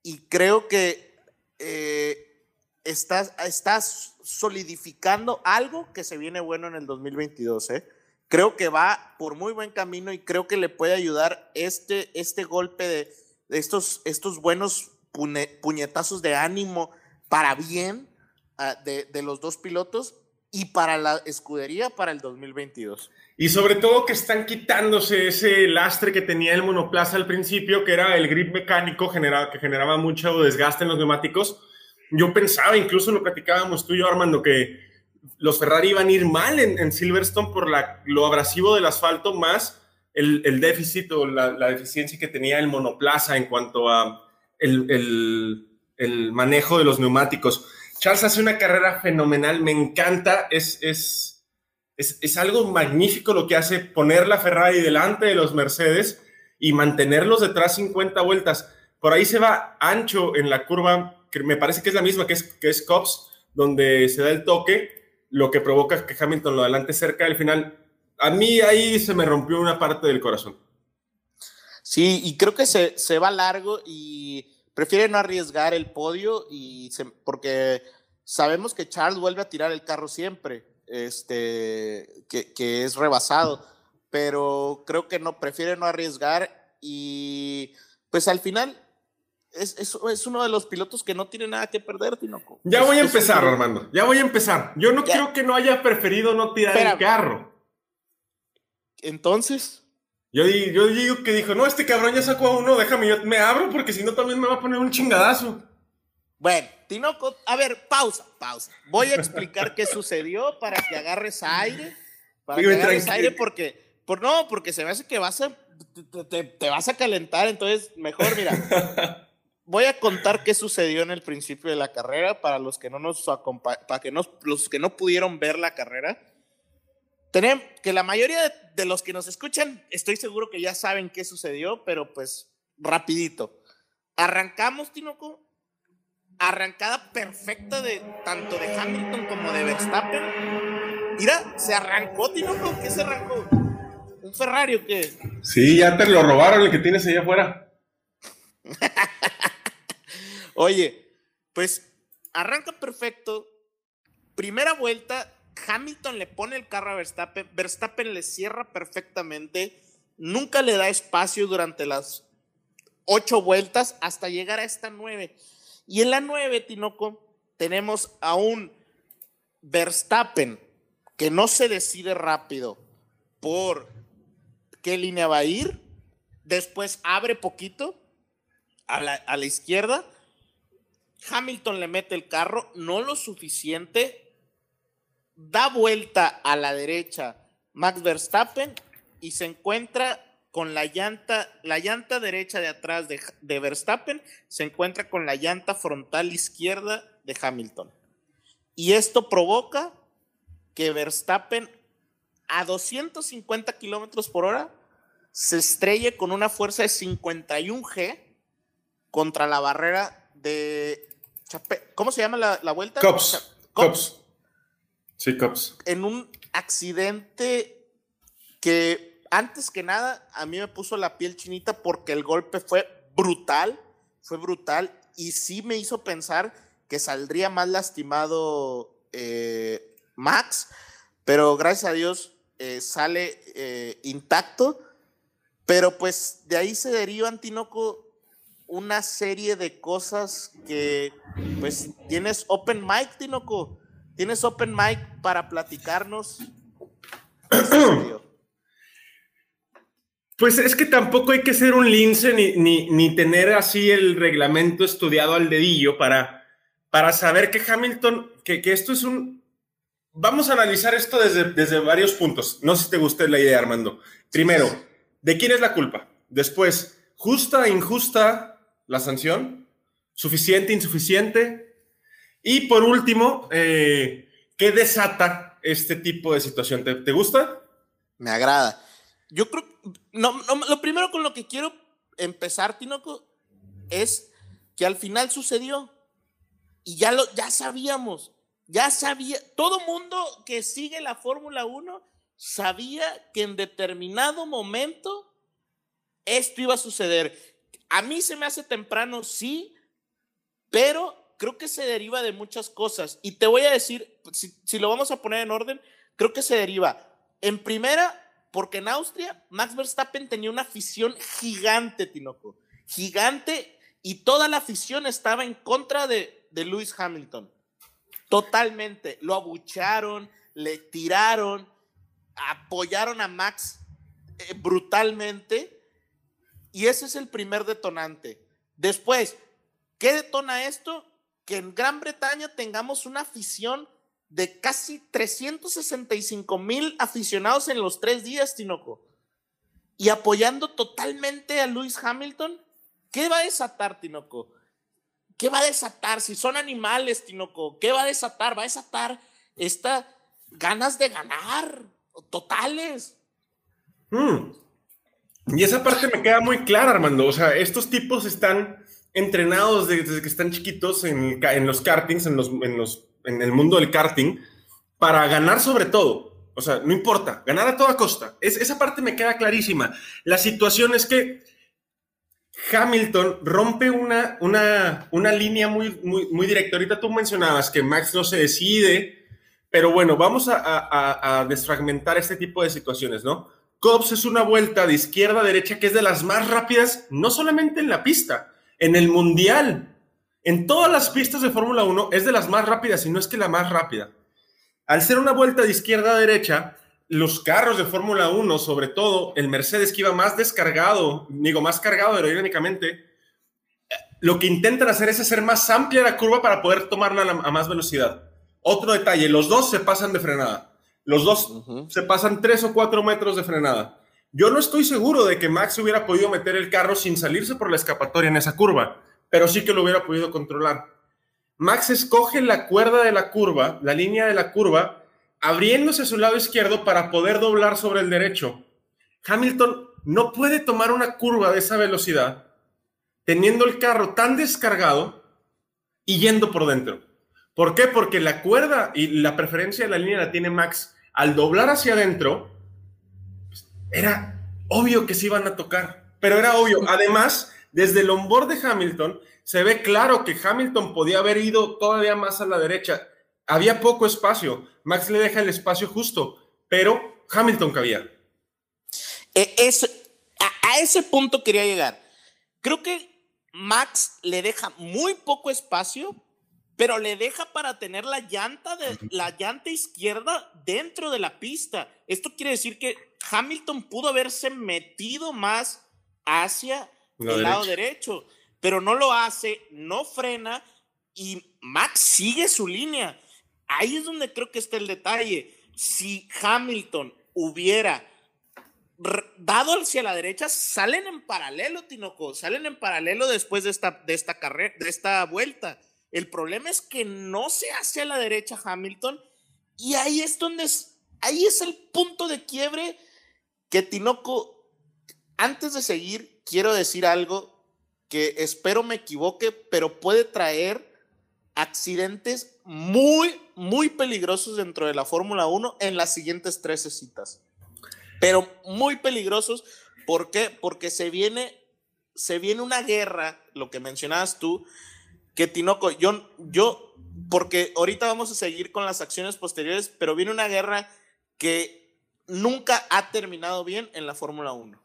y creo que eh, estás solidificando algo que se viene bueno en el 2022. ¿eh? Creo que va por muy buen camino y creo que le puede ayudar este, este golpe de, estos, estos buenos puñetazos de ánimo para bien ah, de, de los dos pilotos y para la escudería para el 2022. Y sobre todo que están quitándose ese lastre que tenía el monoplaza al principio, que era el grip mecánico que generaba mucho desgaste en los neumáticos. Yo pensaba, incluso lo platicábamos tú y yo, Armando, que los Ferrari iban a ir mal en, Silverstone por la, lo abrasivo del asfalto, más el, el déficit o la, la, deficiencia que tenía el monoplaza en cuanto a el, el, el, manejo de los neumáticos. Charles hace una carrera fenomenal, me encanta, es, es, es, es algo magnífico lo que hace poner la Ferrari delante de los Mercedes y mantenerlos detrás 50 vueltas. Por ahí se va ancho en la curva, que me parece que es la misma que es, que es Cops, donde se da el toque, lo que provoca que Hamilton lo adelante cerca del final. A mí ahí se me rompió una parte del corazón. Sí, y creo que se, se va largo y prefiere no arriesgar el podio y se, porque sabemos que Charles vuelve a tirar el carro siempre, este, que, que es rebasado pero creo que no, prefiere no arriesgar y pues al final es, es, es, uno de los pilotos que no tiene nada que perder, Tinoco. Ya voy a empezar, Armando, ya voy a empezar. Yo no ya. creo que no haya preferido no tirar Espera, el carro. Entonces. Yo, yo digo que dijo, no, este cabrón ya sacó a uno, déjame, yo me abro porque si no también me va a poner un chingadazo. Bueno, Tinoco, a ver, pausa, pausa. Voy a explicar qué sucedió para que agarres aire. Para que agarres aire porque por, no, porque se me hace que vas a, te, te, te vas a calentar, entonces mejor, mira. voy a contar qué sucedió en el principio de la carrera para los que no nos para que no, los que no pudieron ver la carrera. Tenemos que la mayoría de, de, los que nos escuchan, estoy seguro que ya saben qué sucedió, pero pues rapidito. Arrancamos, Tinoco, arrancada perfecta de tanto de Hamilton como de Verstappen. Mira, se arrancó, Tinoco, ¿qué se arrancó? ¿Un Ferrari o qué? Sí, ya te lo robaron el que tienes allá afuera. Oye, pues arranca perfecto. Primera vuelta, Hamilton le pone el carro a Verstappen. Verstappen le cierra perfectamente. Nunca le da espacio durante las ocho vueltas hasta llegar a esta nueve. Y en la nueve, Tinoco, tenemos a un Verstappen que no se decide rápido por qué línea va a ir, después abre poquito a la, a la izquierda, Hamilton le mete el carro, no lo suficiente, da vuelta a la derecha Max Verstappen y se encuentra con la llanta, la llanta derecha de atrás de, de, Verstappen, se encuentra con la llanta frontal izquierda de Hamilton. Y esto provoca que Verstappen a 250 kilómetros por hora se estrelle con una fuerza de 51 G contra la barrera de Chape ¿Cómo se llama la, la vuelta? Cops. Cops. En un accidente que antes que nada a mí me puso la piel chinita porque el golpe fue brutal, fue brutal y sí me hizo pensar que saldría más lastimado eh, Max, pero gracias a Dios eh, sale eh, intacto. Pero pues de ahí se deriva, Antinoco, una serie de cosas que pues tienes open mic, Tinoco. Tienes open mic para platicarnos. Pues es que tampoco hay que ser un lince ni, ni, ni, tener así el reglamento estudiado al dedillo para, para saber que Hamilton, que, que esto es un, vamos a analizar esto desde, desde varios puntos. No sé si te gusta la idea, Armando. Primero, ¿de quién es la culpa? Después, ¿justa injusta la sanción? ¿Suficiente, insuficiente? Y por último, eh, ¿qué desata este tipo de situación? ¿Te, te gusta? Me agrada. Yo creo, no, lo primero con lo que quiero empezar, Tinoco, es que al final sucedió y ya lo ya sabíamos ya sabía, todo mundo que sigue la Fórmula 1 sabía que en determinado momento esto iba a suceder. A mí se me hace temprano, sí, pero creo que se deriva de muchas cosas. Y te voy a decir, si, lo vamos a poner en orden, creo que se deriva. En primera, porque en Austria Max Verstappen tenía una afición gigante, Tinoco, gigante, y toda la afición estaba en contra de, de Lewis Hamilton. Totalmente. Lo abucharon, le tiraron, apoyaron a Max eh, brutalmente. Y ese es el primer detonante. Después, ¿qué detona esto? Que en Gran Bretaña tengamos una afición de casi 365 mil aficionados en los tres días, Tinoco. y apoyando totalmente a Lewis Hamilton, ¿qué va a desatar, Tinoco? ¿Qué va a desatar? Si son animales, Tinoco, ¿qué va a desatar? Va a desatar estas ganas de ganar totales. Hmm. Y esa parte me queda muy clara, Armando. O sea, estos tipos están entrenados desde que están chiquitos en, los kartings, en, los, en, los, en el mundo del karting, para ganar sobre todo. O sea, no importa, ganar a toda costa. Es, esa parte me queda clarísima. La situación es que Hamilton rompe una, una, una línea muy, muy, muy directa. Ahorita tú mencionabas que Max no se decide, pero bueno, vamos a, a desfragmentar este tipo de situaciones, ¿no? Cobbs es una vuelta de izquierda a derecha que es de las más rápidas, no solamente en la pista, en el mundial. En todas las pistas de Fórmula 1 es de las más rápidas, y no es que la más rápida. Al ser una vuelta de izquierda a derecha, los carros de Fórmula 1, sobre todo el Mercedes que iba más descargado, digo, más cargado aerodinámicamente, lo que intentan hacer es hacer más amplia la curva para poder tomarla a más velocidad. Otro detalle, los dos se pasan de frenada. Los dos se pasan tres o cuatro metros de frenada. Yo no estoy seguro de que Max hubiera podido meter el carro sin salirse por la escapatoria en esa curva, pero sí que lo hubiera podido controlar. Max escoge la cuerda de la curva, la línea de la curva, abriéndose a su lado izquierdo para poder doblar sobre el derecho. Hamilton no puede tomar una curva de esa velocidad teniendo el carro tan descargado y yendo por dentro. ¿Por qué? Porque la cuerda y la preferencia de la línea la tiene Max. Al doblar hacia adentro, era obvio que se iban a tocar, pero era obvio. Además, desde el onboard de Hamilton, se ve claro que Hamilton podía haber ido todavía más a la derecha. Había poco espacio. Max le deja el espacio justo, pero Hamilton cabía. E, a ese punto quería llegar. Creo que Max le deja muy poco espacio pero le deja para tener la llanta, de, la llanta izquierda dentro de la pista. Esto quiere decir que Hamilton pudo haberse metido más hacia el lado derecho, pero no lo hace, no frena y Max sigue su línea. Ahí es donde creo que está el detalle. Si Hamilton hubiera dado hacia la derecha, salen en paralelo, Tinoco, salen en paralelo después de esta, de esta carrera, de esta vuelta. El problema es que no se hace a la derecha Hamilton y ahí es donde es, ahí es el punto de quiebre que Tinoco, antes de seguir, quiero decir algo que espero me equivoque, pero puede traer accidentes muy, muy peligrosos dentro de la Fórmula 1 en las siguientes 13 citas. Pero muy peligrosos, ¿por qué? Porque se viene, se viene una guerra, lo que mencionabas tú, que Tinoco, yo, yo, porque ahorita vamos a seguir con las acciones posteriores, pero viene una guerra que nunca ha terminado bien en la Fórmula 1.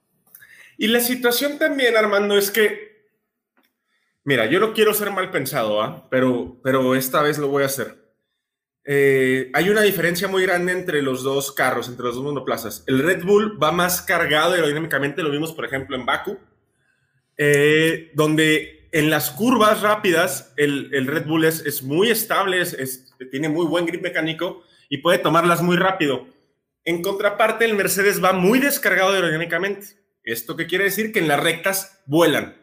Y la situación también, Armando, es que, mira, yo no quiero ser mal pensado, ¿ah? pero, pero esta vez lo voy a hacer. Eh, hay una diferencia muy grande entre los dos carros, entre los dos monoplazas. El Red Bull va más cargado aerodinámicamente, lo vimos, por ejemplo, en Baku, eh, donde en las curvas rápidas, el, Red Bull es, muy estable, es, tiene muy buen grip mecánico y puede tomarlas muy rápido. En contraparte, el Mercedes va muy descargado aerodinámicamente. ¿Esto qué quiere decir? Que en las rectas vuelan.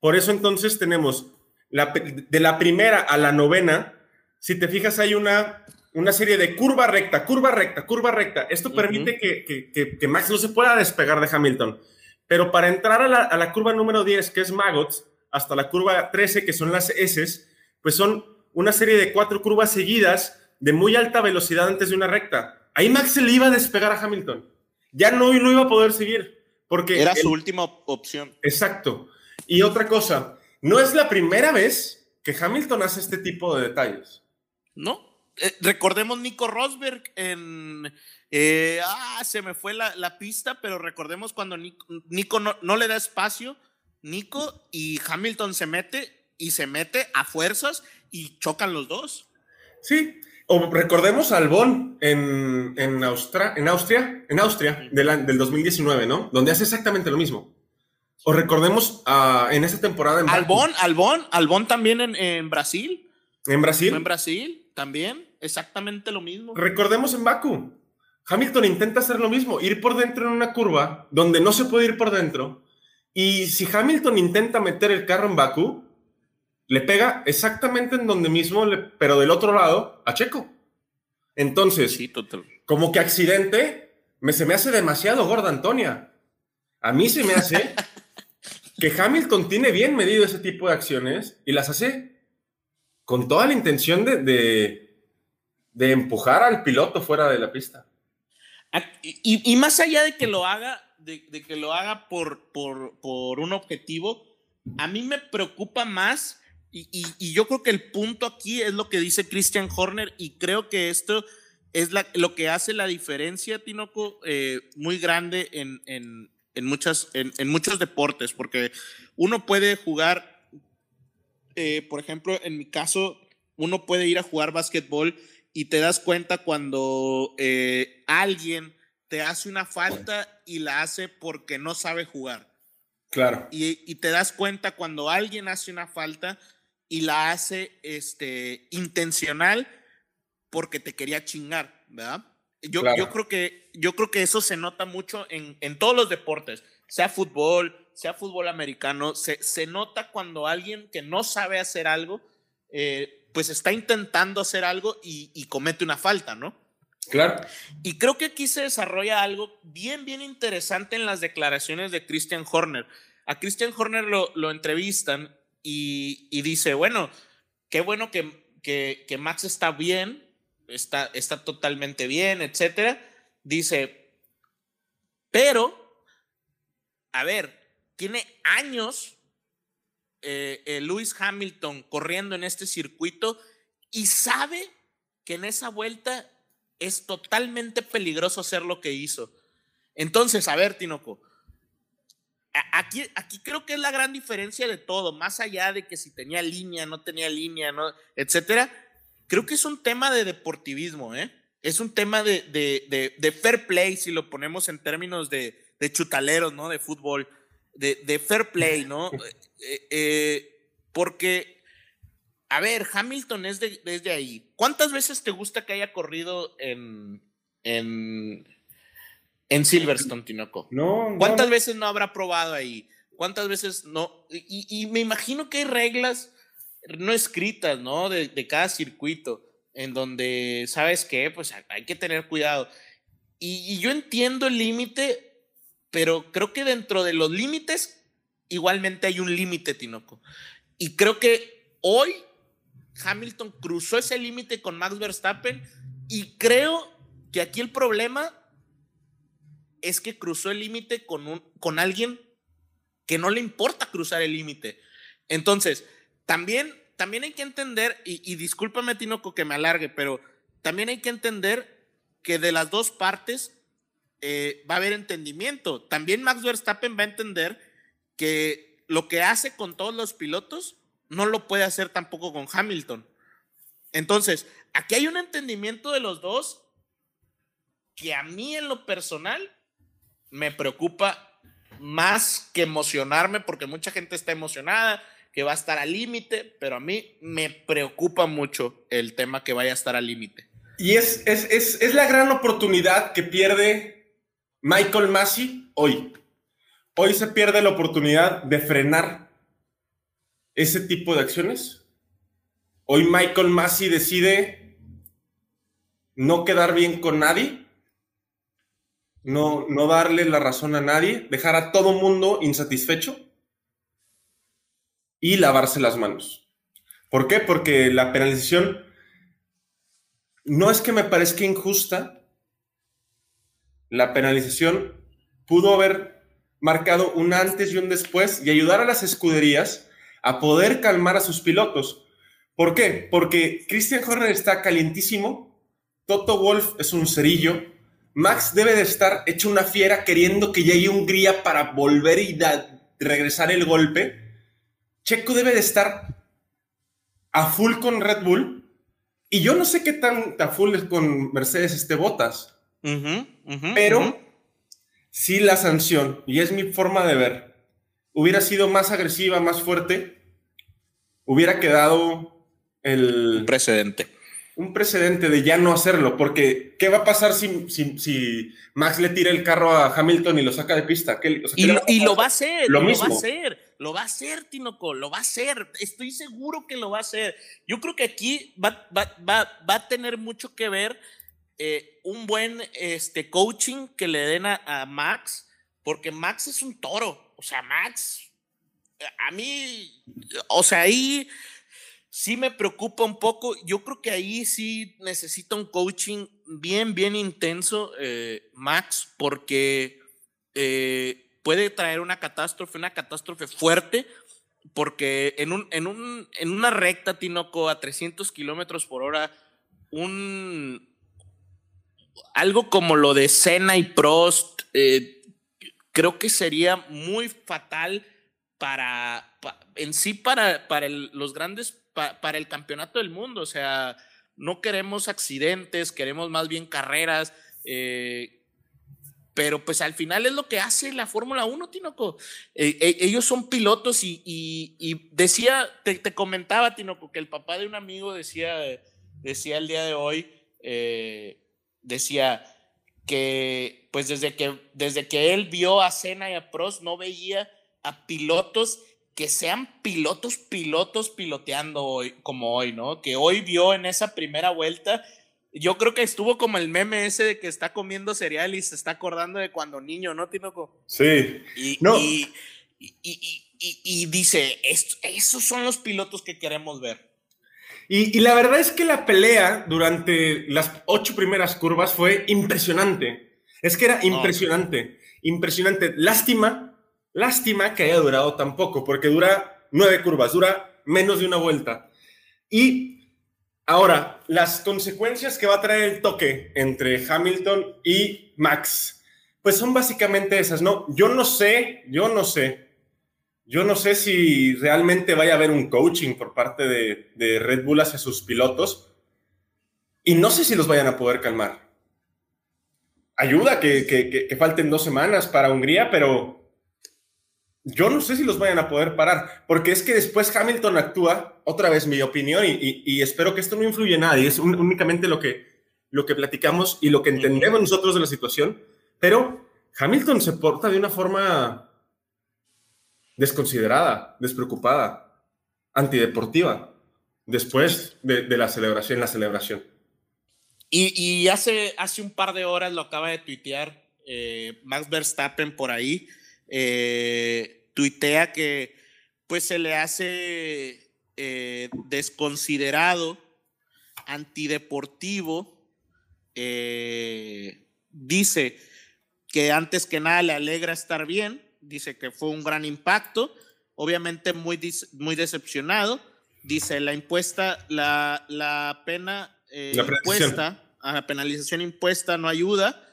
Por eso entonces tenemos de la primera a la novena, si te fijas, hay una, una serie de curva recta, curva recta, curva recta. Esto permite que, que, Max no se pueda despegar de Hamilton. Pero para entrar a la, a la curva número 10, que es Maggots, hasta la curva 13, que son las S, pues son una serie de cuatro curvas seguidas de muy alta velocidad antes de una recta. Ahí Max se le iba a despegar a Hamilton. Ya no, no iba a poder seguir. Porque Era su última opción. Exacto. Y otra cosa, no es la primera vez que Hamilton hace este tipo de detalles. No. Eh, recordemos Nico Rosberg en... Eh, ah, se me fue la, pista, pero recordemos cuando Nico, no, no, le da espacio Nico y Hamilton se mete y se mete a fuerzas y chocan los dos. Sí, o recordemos a Albón en, en, Austria, en Austria, en Austria del 2019, ¿no? Donde hace exactamente lo mismo. O recordemos en esa temporada en Albón, Albón, Albón también en, Brasil. ¿En Brasil? En Brasil también, exactamente lo mismo. Recordemos en Baku. Hamilton intenta hacer lo mismo, ir por dentro en una curva donde no se puede ir por dentro. Y si Hamilton intenta meter el carro en Bakú, le pega exactamente en donde mismo, pero del otro lado, a Checo. Entonces, como que accidente, me, se me hace demasiado gorda Antonia. A mí se me hace que Hamilton tiene bien medido ese tipo de acciones y las hace con toda la intención de, de, empujar al piloto fuera de la pista. Y, más allá de que lo haga, de, que lo haga por, por, por, un objetivo, a mí me preocupa más, y, y, yo creo que el punto aquí es lo que dice Christian Horner, y creo que esto es la, lo que hace la diferencia, Tinoco, eh, muy grande en, en, en muchas, en, en, muchos deportes, porque uno puede jugar eh, por ejemplo, en mi caso, uno puede ir a jugar básquetbol y te das cuenta cuando eh, alguien te hace una falta y la hace porque no sabe jugar. Claro. Y, te das cuenta cuando alguien hace una falta y la hace este, intencional porque te quería chingar, ¿verdad? Yo, yo, creo que, yo creo que eso se nota mucho en, en todos los deportes, sea fútbol, sea fútbol americano, se, se nota cuando alguien que no sabe hacer algo, eh, pues está intentando hacer algo y, comete una falta, ¿no? Claro. Y creo que aquí se desarrolla algo bien, bien interesante en las declaraciones de Christian Horner. A Christian Horner lo, lo entrevistan y, dice, bueno, qué bueno que, que, que, Max está bien, está, está totalmente bien, etcétera. Dice, pero, a ver, tiene años eh, eh, Lewis Hamilton corriendo en este circuito y sabe que en esa vuelta es totalmente peligroso hacer lo que hizo. Entonces, a ver, Tinoco, aquí, aquí creo que es la gran diferencia de todo, más allá de que si tenía línea, no tenía línea, ¿no? etcétera. Creo que es un tema de deportivismo, ¿eh? Es un tema de, de, de, fair play, si lo ponemos en términos de, de chutaleros, ¿no? De fútbol de, fair play, ¿no? Eh, eh, porque, a ver, Hamilton es de, desde ahí. ¿Cuántas veces te gusta que haya corrido en, en, en Silverstone, Tinoco? No. ¿Cuántas veces no habrá probado ahí? ¿Cuántas veces no? Y, me imagino que hay reglas no escritas, ¿no? De, de cada circuito, en donde, ¿sabes qué? Pues hay que tener cuidado. Y, y yo entiendo el límite pero creo que dentro de los límites, igualmente hay un límite, Tinoco. Y creo que hoy Hamilton cruzó ese límite con Max Verstappen y creo que aquí el problema es que cruzó el límite con, con alguien que no le importa cruzar el límite. Entonces, también, también hay que entender, y, y discúlpame Tinoco que me alargue, pero también hay que entender que de las dos partes eh, va a haber entendimiento. También Max Verstappen va a entender que lo que hace con todos los pilotos no lo puede hacer tampoco con Hamilton. Entonces, aquí hay un entendimiento de los dos que a mí en lo personal me preocupa más que emocionarme, porque mucha gente está emocionada, que va a estar al límite, pero a mí me preocupa mucho el tema que vaya a estar al límite. Y es, es, es, es, la gran oportunidad que pierde Michael Massey hoy. Hoy se pierde la oportunidad de frenar ese tipo de acciones. Hoy Michael Massey decide no quedar bien con nadie, no, no darle la razón a nadie, dejar a todo mundo insatisfecho y lavarse las manos. ¿Por qué? Porque la penalización no es que me parezca injusta, la penalización pudo haber marcado un antes y un después y ayudar a las escuderías a poder calmar a sus pilotos. ¿Por qué? Porque Christian Horner está calientísimo, Toto Wolf es un cerillo, Max debe de estar hecho una fiera queriendo que llegue Hungría para volver y regresar el golpe. Checo debe de estar a full con Red Bull. Y yo no sé qué tan a full es con Mercedes este Botas. Pero si la sanción, y es mi forma de ver, hubiera sido más agresiva, más fuerte, hubiera quedado el precedente. Un precedente de ya no hacerlo, porque ¿qué va a pasar si, si, Max le tira el carro a Hamilton y lo saca de pista? y, lo, va a hacer, lo, mismo. va a hacer, lo va a hacer, Tinoco, lo va a hacer, estoy seguro que lo va a hacer. Yo creo que aquí va, va, va, va a tener mucho que ver eh, un buen este, coaching que le den a, Max, porque Max es un toro, o sea, Max, a mí, o sea, ahí sí me preocupa un poco. Yo creo que ahí sí necesita un coaching bien, bien intenso, eh, Max, porque eh, puede traer una catástrofe, una catástrofe fuerte, porque en, un, en, un, en una recta, Tinoco, a 300 kilómetros por hora, un, algo como lo de Senna y Prost, eh, creo que sería muy fatal para, en sí para, para los grandes para el campeonato del mundo. O sea, no queremos accidentes, queremos más bien carreras. Eh, pero pues al final es lo que hace la Fórmula 1, Tinoco. Eh, eh, ellos son pilotos y, decía, te, comentaba, Tinoco, que el papá de un amigo decía, decía el día de hoy, decía que pues desde que, desde que él vio a Senna y a Prost no veía a pilotos que sean pilotos, pilotos piloteando hoy, como hoy, ¿no? Que hoy vio en esa primera vuelta, yo creo que estuvo como el meme ese de que está comiendo cereal y se está acordando de cuando niño, ¿no, Tinoco? Sí. Y, no. y, y, dice, esos son los pilotos que queremos ver. Y, la verdad es que la pelea durante las ocho primeras curvas fue impresionante. Es que era impresionante, impresionante. Lástima Lástima que haya durado tan poco, porque dura nueve curvas, dura menos de una vuelta. Y ahora, las consecuencias que va a traer el toque entre Hamilton y Max, pues son básicamente esas, ¿no? Yo no sé, yo no sé, yo no sé si realmente vaya a haber un coaching por parte de, Red Bull hacia sus pilotos y no sé si los vayan a poder calmar. Ayuda que, que falten dos semanas para Hungría, pero yo no sé si los vayan a poder parar, porque es que después Hamilton actúa, otra vez mi opinión, y, espero que esto no influya en nadie, es únicamente lo que, lo que platicamos y lo que entendemos nosotros de la situación, pero Hamilton se porta de una forma desconsiderada, despreocupada, antideportiva, después de, la celebración, la celebración. Y, hace, hace un par de horas lo acaba de tuitear eh, Max Verstappen por ahí, eh, tuitea que pues se le hace eh, desconsiderado, antideportivo, eh, dice que antes que nada le alegra estar bien, dice que fue un gran impacto, obviamente muy, muy decepcionado, dice la impuesta, la, la pena impuesta, a la penalización impuesta no ayuda,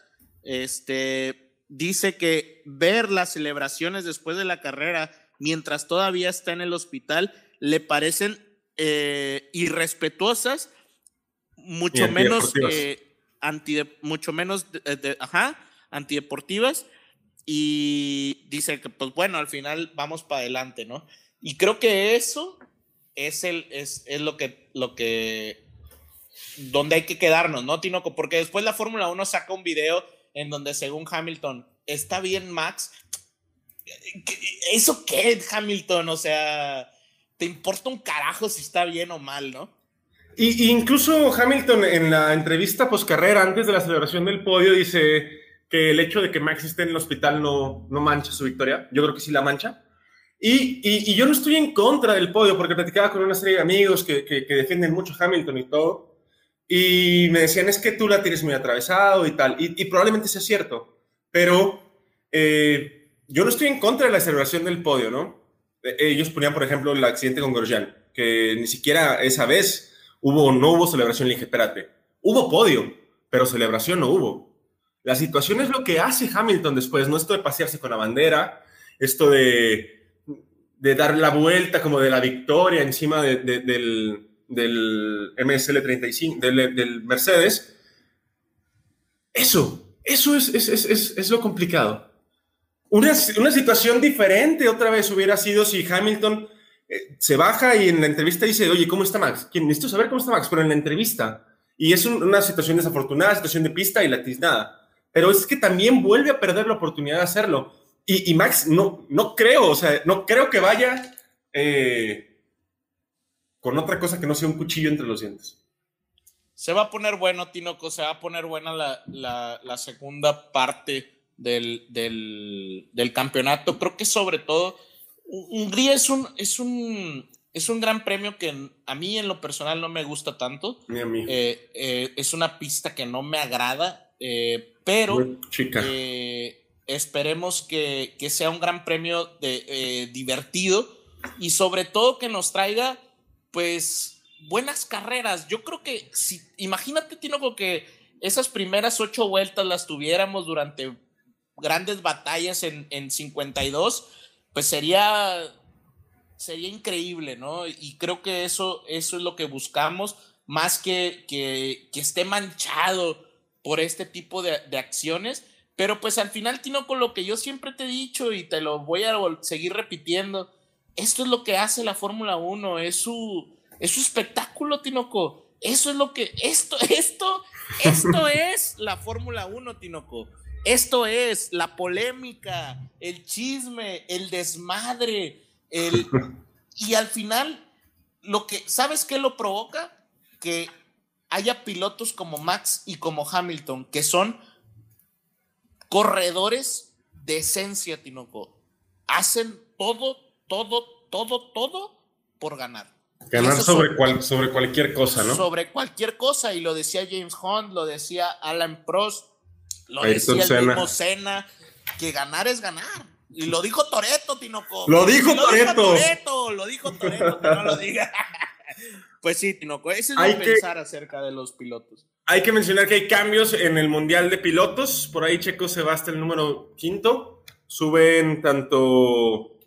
este, dice que ver las celebraciones después de la carrera mientras todavía está en el hospital le parecen eh, irrespetuosas, mucho menos, eh, anti, mucho menos ajá, antideportivas. Y dice que, pues bueno, al final vamos para adelante, ¿no? Y creo que eso es, el, es, es lo, que, lo que, donde hay que quedarnos, ¿no, Tinoco? Porque después la Fórmula 1 saca un video en donde según Hamilton está bien Max. ¿Eso qué, Hamilton? O sea, te importa un carajo si está bien o mal, ¿no? Y, incluso Hamilton en la entrevista post carrera, antes de la celebración del podio, dice que el hecho de que Max esté en el hospital no, no mancha su victoria. Yo creo que sí la mancha. Y, y, yo no estoy en contra del podio, porque platicaba con una serie de amigos que, que, que defienden mucho Hamilton y todo. Y me decían, es que tú la tienes muy atravesado y tal. Y, probablemente sea cierto, pero eh, yo no estoy en contra de la celebración del podio, ¿no? Eh, ellos ponían, por ejemplo, el accidente con Grosjean, que ni siquiera esa vez hubo, no hubo celebración. Le dije, espérate, hubo podio, pero celebración no hubo. La situación es lo que hace Hamilton después, no esto de pasearse con la bandera, esto de, de dar la vuelta como de la victoria encima del, del MSL 35, del, del Mercedes, eso, eso es, es, es, es lo complicado. Una, una, situación diferente otra vez hubiera sido si Hamilton eh, se baja y en la entrevista dice, oye, ¿cómo está Max? ¿Quién? Necesito saber cómo está Max, pero en la entrevista. Y es una situación desafortunada, situación de pista y la tiznada. Pero es que también vuelve a perder la oportunidad de hacerlo. Y, Max, no, no creo, o sea, no creo que vaya eh, con otra cosa que no sea un cuchillo entre los dientes. Se va a poner bueno, Tinoco, se va a poner buena la, segunda parte del, del, campeonato. Creo que sobre todo Hungría es un, es un, es un gran premio que a mí en lo personal no me gusta tanto. Ni a mí. Eh, eh, es una pista que no me agrada, pero chica esperemos que, sea un gran premio de, eh, divertido y sobre todo que nos traiga pues buenas carreras. Yo creo que si, imagínate, Tino, que esas primeras ocho vueltas las tuviéramos durante grandes batallas en, en 52, pues sería, sería increíble, ¿no? Y creo que eso, eso es lo que buscamos, más que, que, esté manchado por este tipo de, de acciones pero pues al final, Tino, con lo que yo siempre te he dicho y te lo voy a seguir repitiendo, esto es lo que hace la Fórmula 1, es su, es su espectáculo, Tinoco. Eso es lo que, esto, esto, esto es la Fórmula 1, Tinoco. Esto es la polémica, el chisme, el desmadre, el... Y al final, lo que, ¿sabes qué lo provoca? Que haya pilotos como Max y como Hamilton, que son corredores de esencia, Tinoco. Hacen todo, todo, todo, todo por ganar. Ganar sobre, cual, sobre cualquier cosa, ¿no? Sobre cualquier cosa, y lo decía James Hunt, lo decía Alan Prost, lo decía el mismo Senna, que ganar es ganar. Y lo dijo Toreto, Tinoco. Lo dijo Toreto. Lo dijo Toreto, que no lo diga. pues sí, Tinoco, ese es lo pensar acerca de los pilotos. Hay que mencionar que hay cambios en el Mundial de Pilotos. Por ahí Checo se va hasta el número quinto. Suben tanto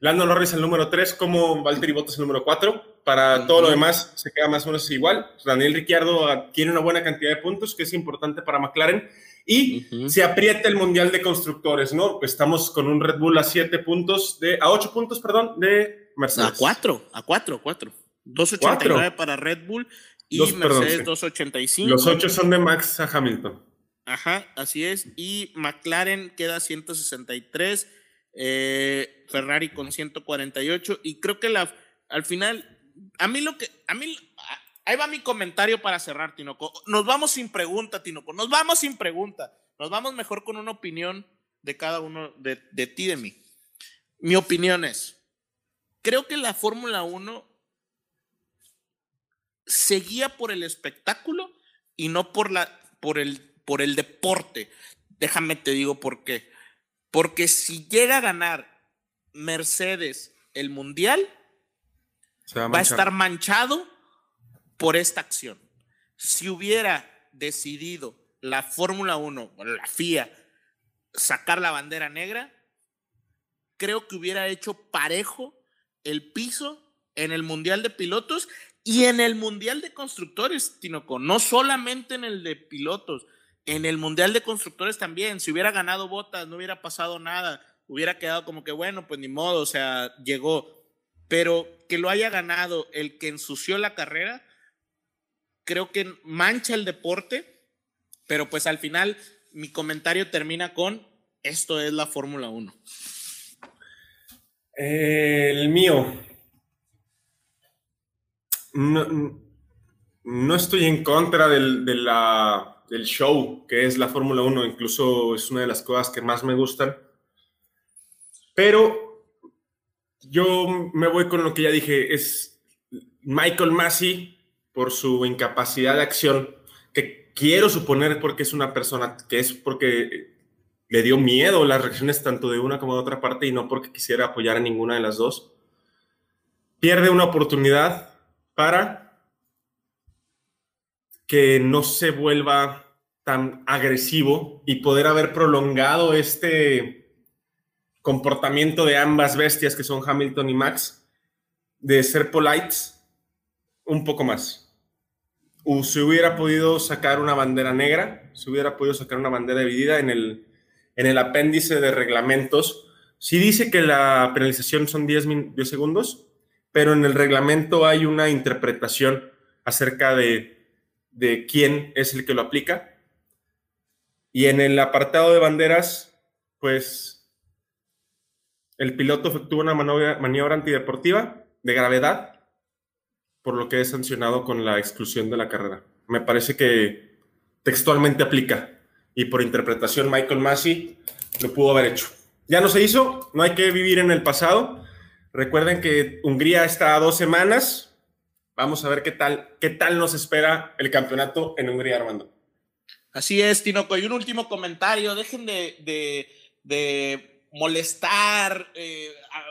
Lando Norris al número 3 como Valtteri Bottas al número 4. Para todo lo demás se queda más o menos igual. Daniel Ricciardo tiene una buena cantidad de puntos que es importante para McLaren. Y se aprieta el Mundial de Constructores, ¿no? Estamos con un Red Bull a 7 puntos, de, a 8 puntos, perdón, de Mercedes. A 4, a 4, 4. 2.89 para Red Bull y Mercedes 285. Los ocho son de Max a Hamilton. Ajá, así es. Y McLaren queda 163, eh, Ferrari con 148. Y creo que la, al final, a mí lo que, a mí, ahí va mi comentario para cerrar, Tinoco. Nos vamos sin pregunta, Tinoco. Nos vamos sin pregunta. Nos vamos mejor con una opinión de cada uno de, de ti, de mí. Mi opinión es, creo que la Fórmula 1 seguía por el espectáculo y no por, la, por, el, por el deporte. Déjame te digo por qué. Porque si llega a ganar Mercedes el Mundial, va, va a estar manchado por esta acción. Si hubiera decidido la Fórmula 1, la FIA, sacar la bandera negra, creo que hubiera hecho parejo el piso en el Mundial de Pilotos y en el Mundial de Constructores, Tinoco, no solamente en el de pilotos, en el Mundial de Constructores también. Si hubiera ganado botas, no hubiera pasado nada. Hubiera quedado como que, bueno, pues ni modo, o sea, llegó. Pero que lo haya ganado el que ensució la carrera, creo que mancha el deporte. Pero pues al final mi comentario termina con, esto es la Fórmula 1. El mío, no, estoy en contra del, del show que es la Fórmula 1, incluso es una de las cosas que más me gustan. Pero yo me voy con lo que ya dije, es Michael Massey por su incapacidad de acción, que quiero suponer porque es una persona, que es porque le dio miedo las reacciones tanto de una como de otra parte y no porque quisiera apoyar a ninguna de las dos. Pierde una oportunidad para que no se vuelva tan agresivo y poder haber prolongado este comportamiento de ambas bestias que son Hamilton y Max, de ser polites un poco más. O se hubiera podido sacar una bandera negra, se hubiera podido sacar una bandera dividida en el, en el apéndice de reglamentos. Si dice que la penalización son 10, 10 segundos, pero en el reglamento hay una interpretación acerca de de quién es el que lo aplica. Y en el apartado de banderas, pues el piloto efectuó una maniobra, maniobra antideportiva de gravedad, por lo que es sancionado con la exclusión de la carrera. Me parece que textualmente aplica y por interpretación Michael Massey lo pudo haber hecho. Ya no se hizo, no hay que vivir en el pasado. Recuerden que Hungría está a dos semanas. Vamos a ver qué tal, qué tal nos espera el campeonato en Hungría, Armando. Así es, Tinoco. Y un último comentario. Dejen de, de, molestar eh, a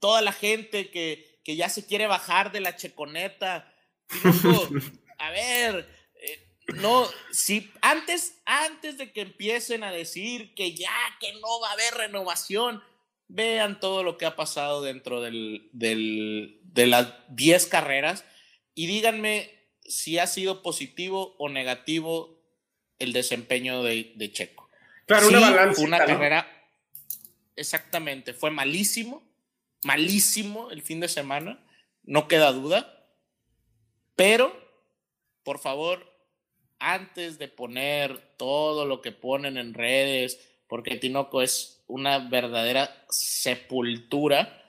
toda la gente que, que, ya se quiere bajar de la checoneta. Tinoco, a ver, no, si antes, antes de que empiecen a decir que ya, que no va a haber renovación, vean todo lo que ha pasado dentro del, de las 10 carreras y díganme si ha sido positivo o negativo el desempeño de, Checo. Claro, una balanza. Una carrera, exactamente, fue malísimo, malísimo el fin de semana, no queda duda, pero, por favor, antes de poner todo lo que ponen en redes, porque Tinoco es una verdadera sepultura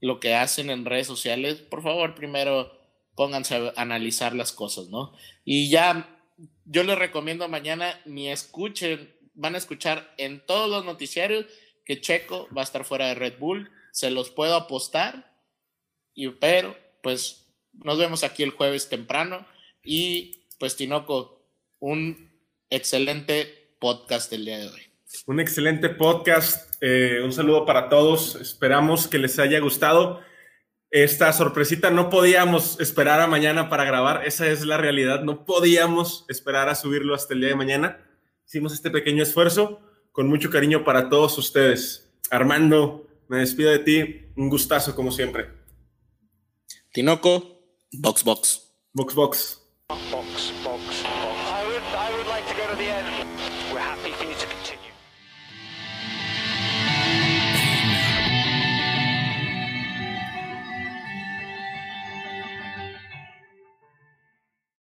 lo que hacen en redes sociales, por favor, primero pónganse a analizar las cosas, ¿no? Y ya yo les recomiendo mañana ni escuchen, van a escuchar en todos los noticiarios que Checo va a estar fuera de Red Bull, se los puedo apostar, y, pero pues nos vemos aquí el jueves temprano y pues Tinoco, un excelente podcast el día de hoy. Un excelente podcast. Eh, un saludo para todos. Esperamos que les haya gustado. Esta sorpresita no podíamos esperar a mañana para grabar. Esa es la realidad. No podíamos esperar a subirlo hasta el día de mañana. Hicimos este pequeño esfuerzo con mucho cariño para todos ustedes. Armando, me despido de ti. Un gustazo como siempre. Tinoco, Box Box. Box Box.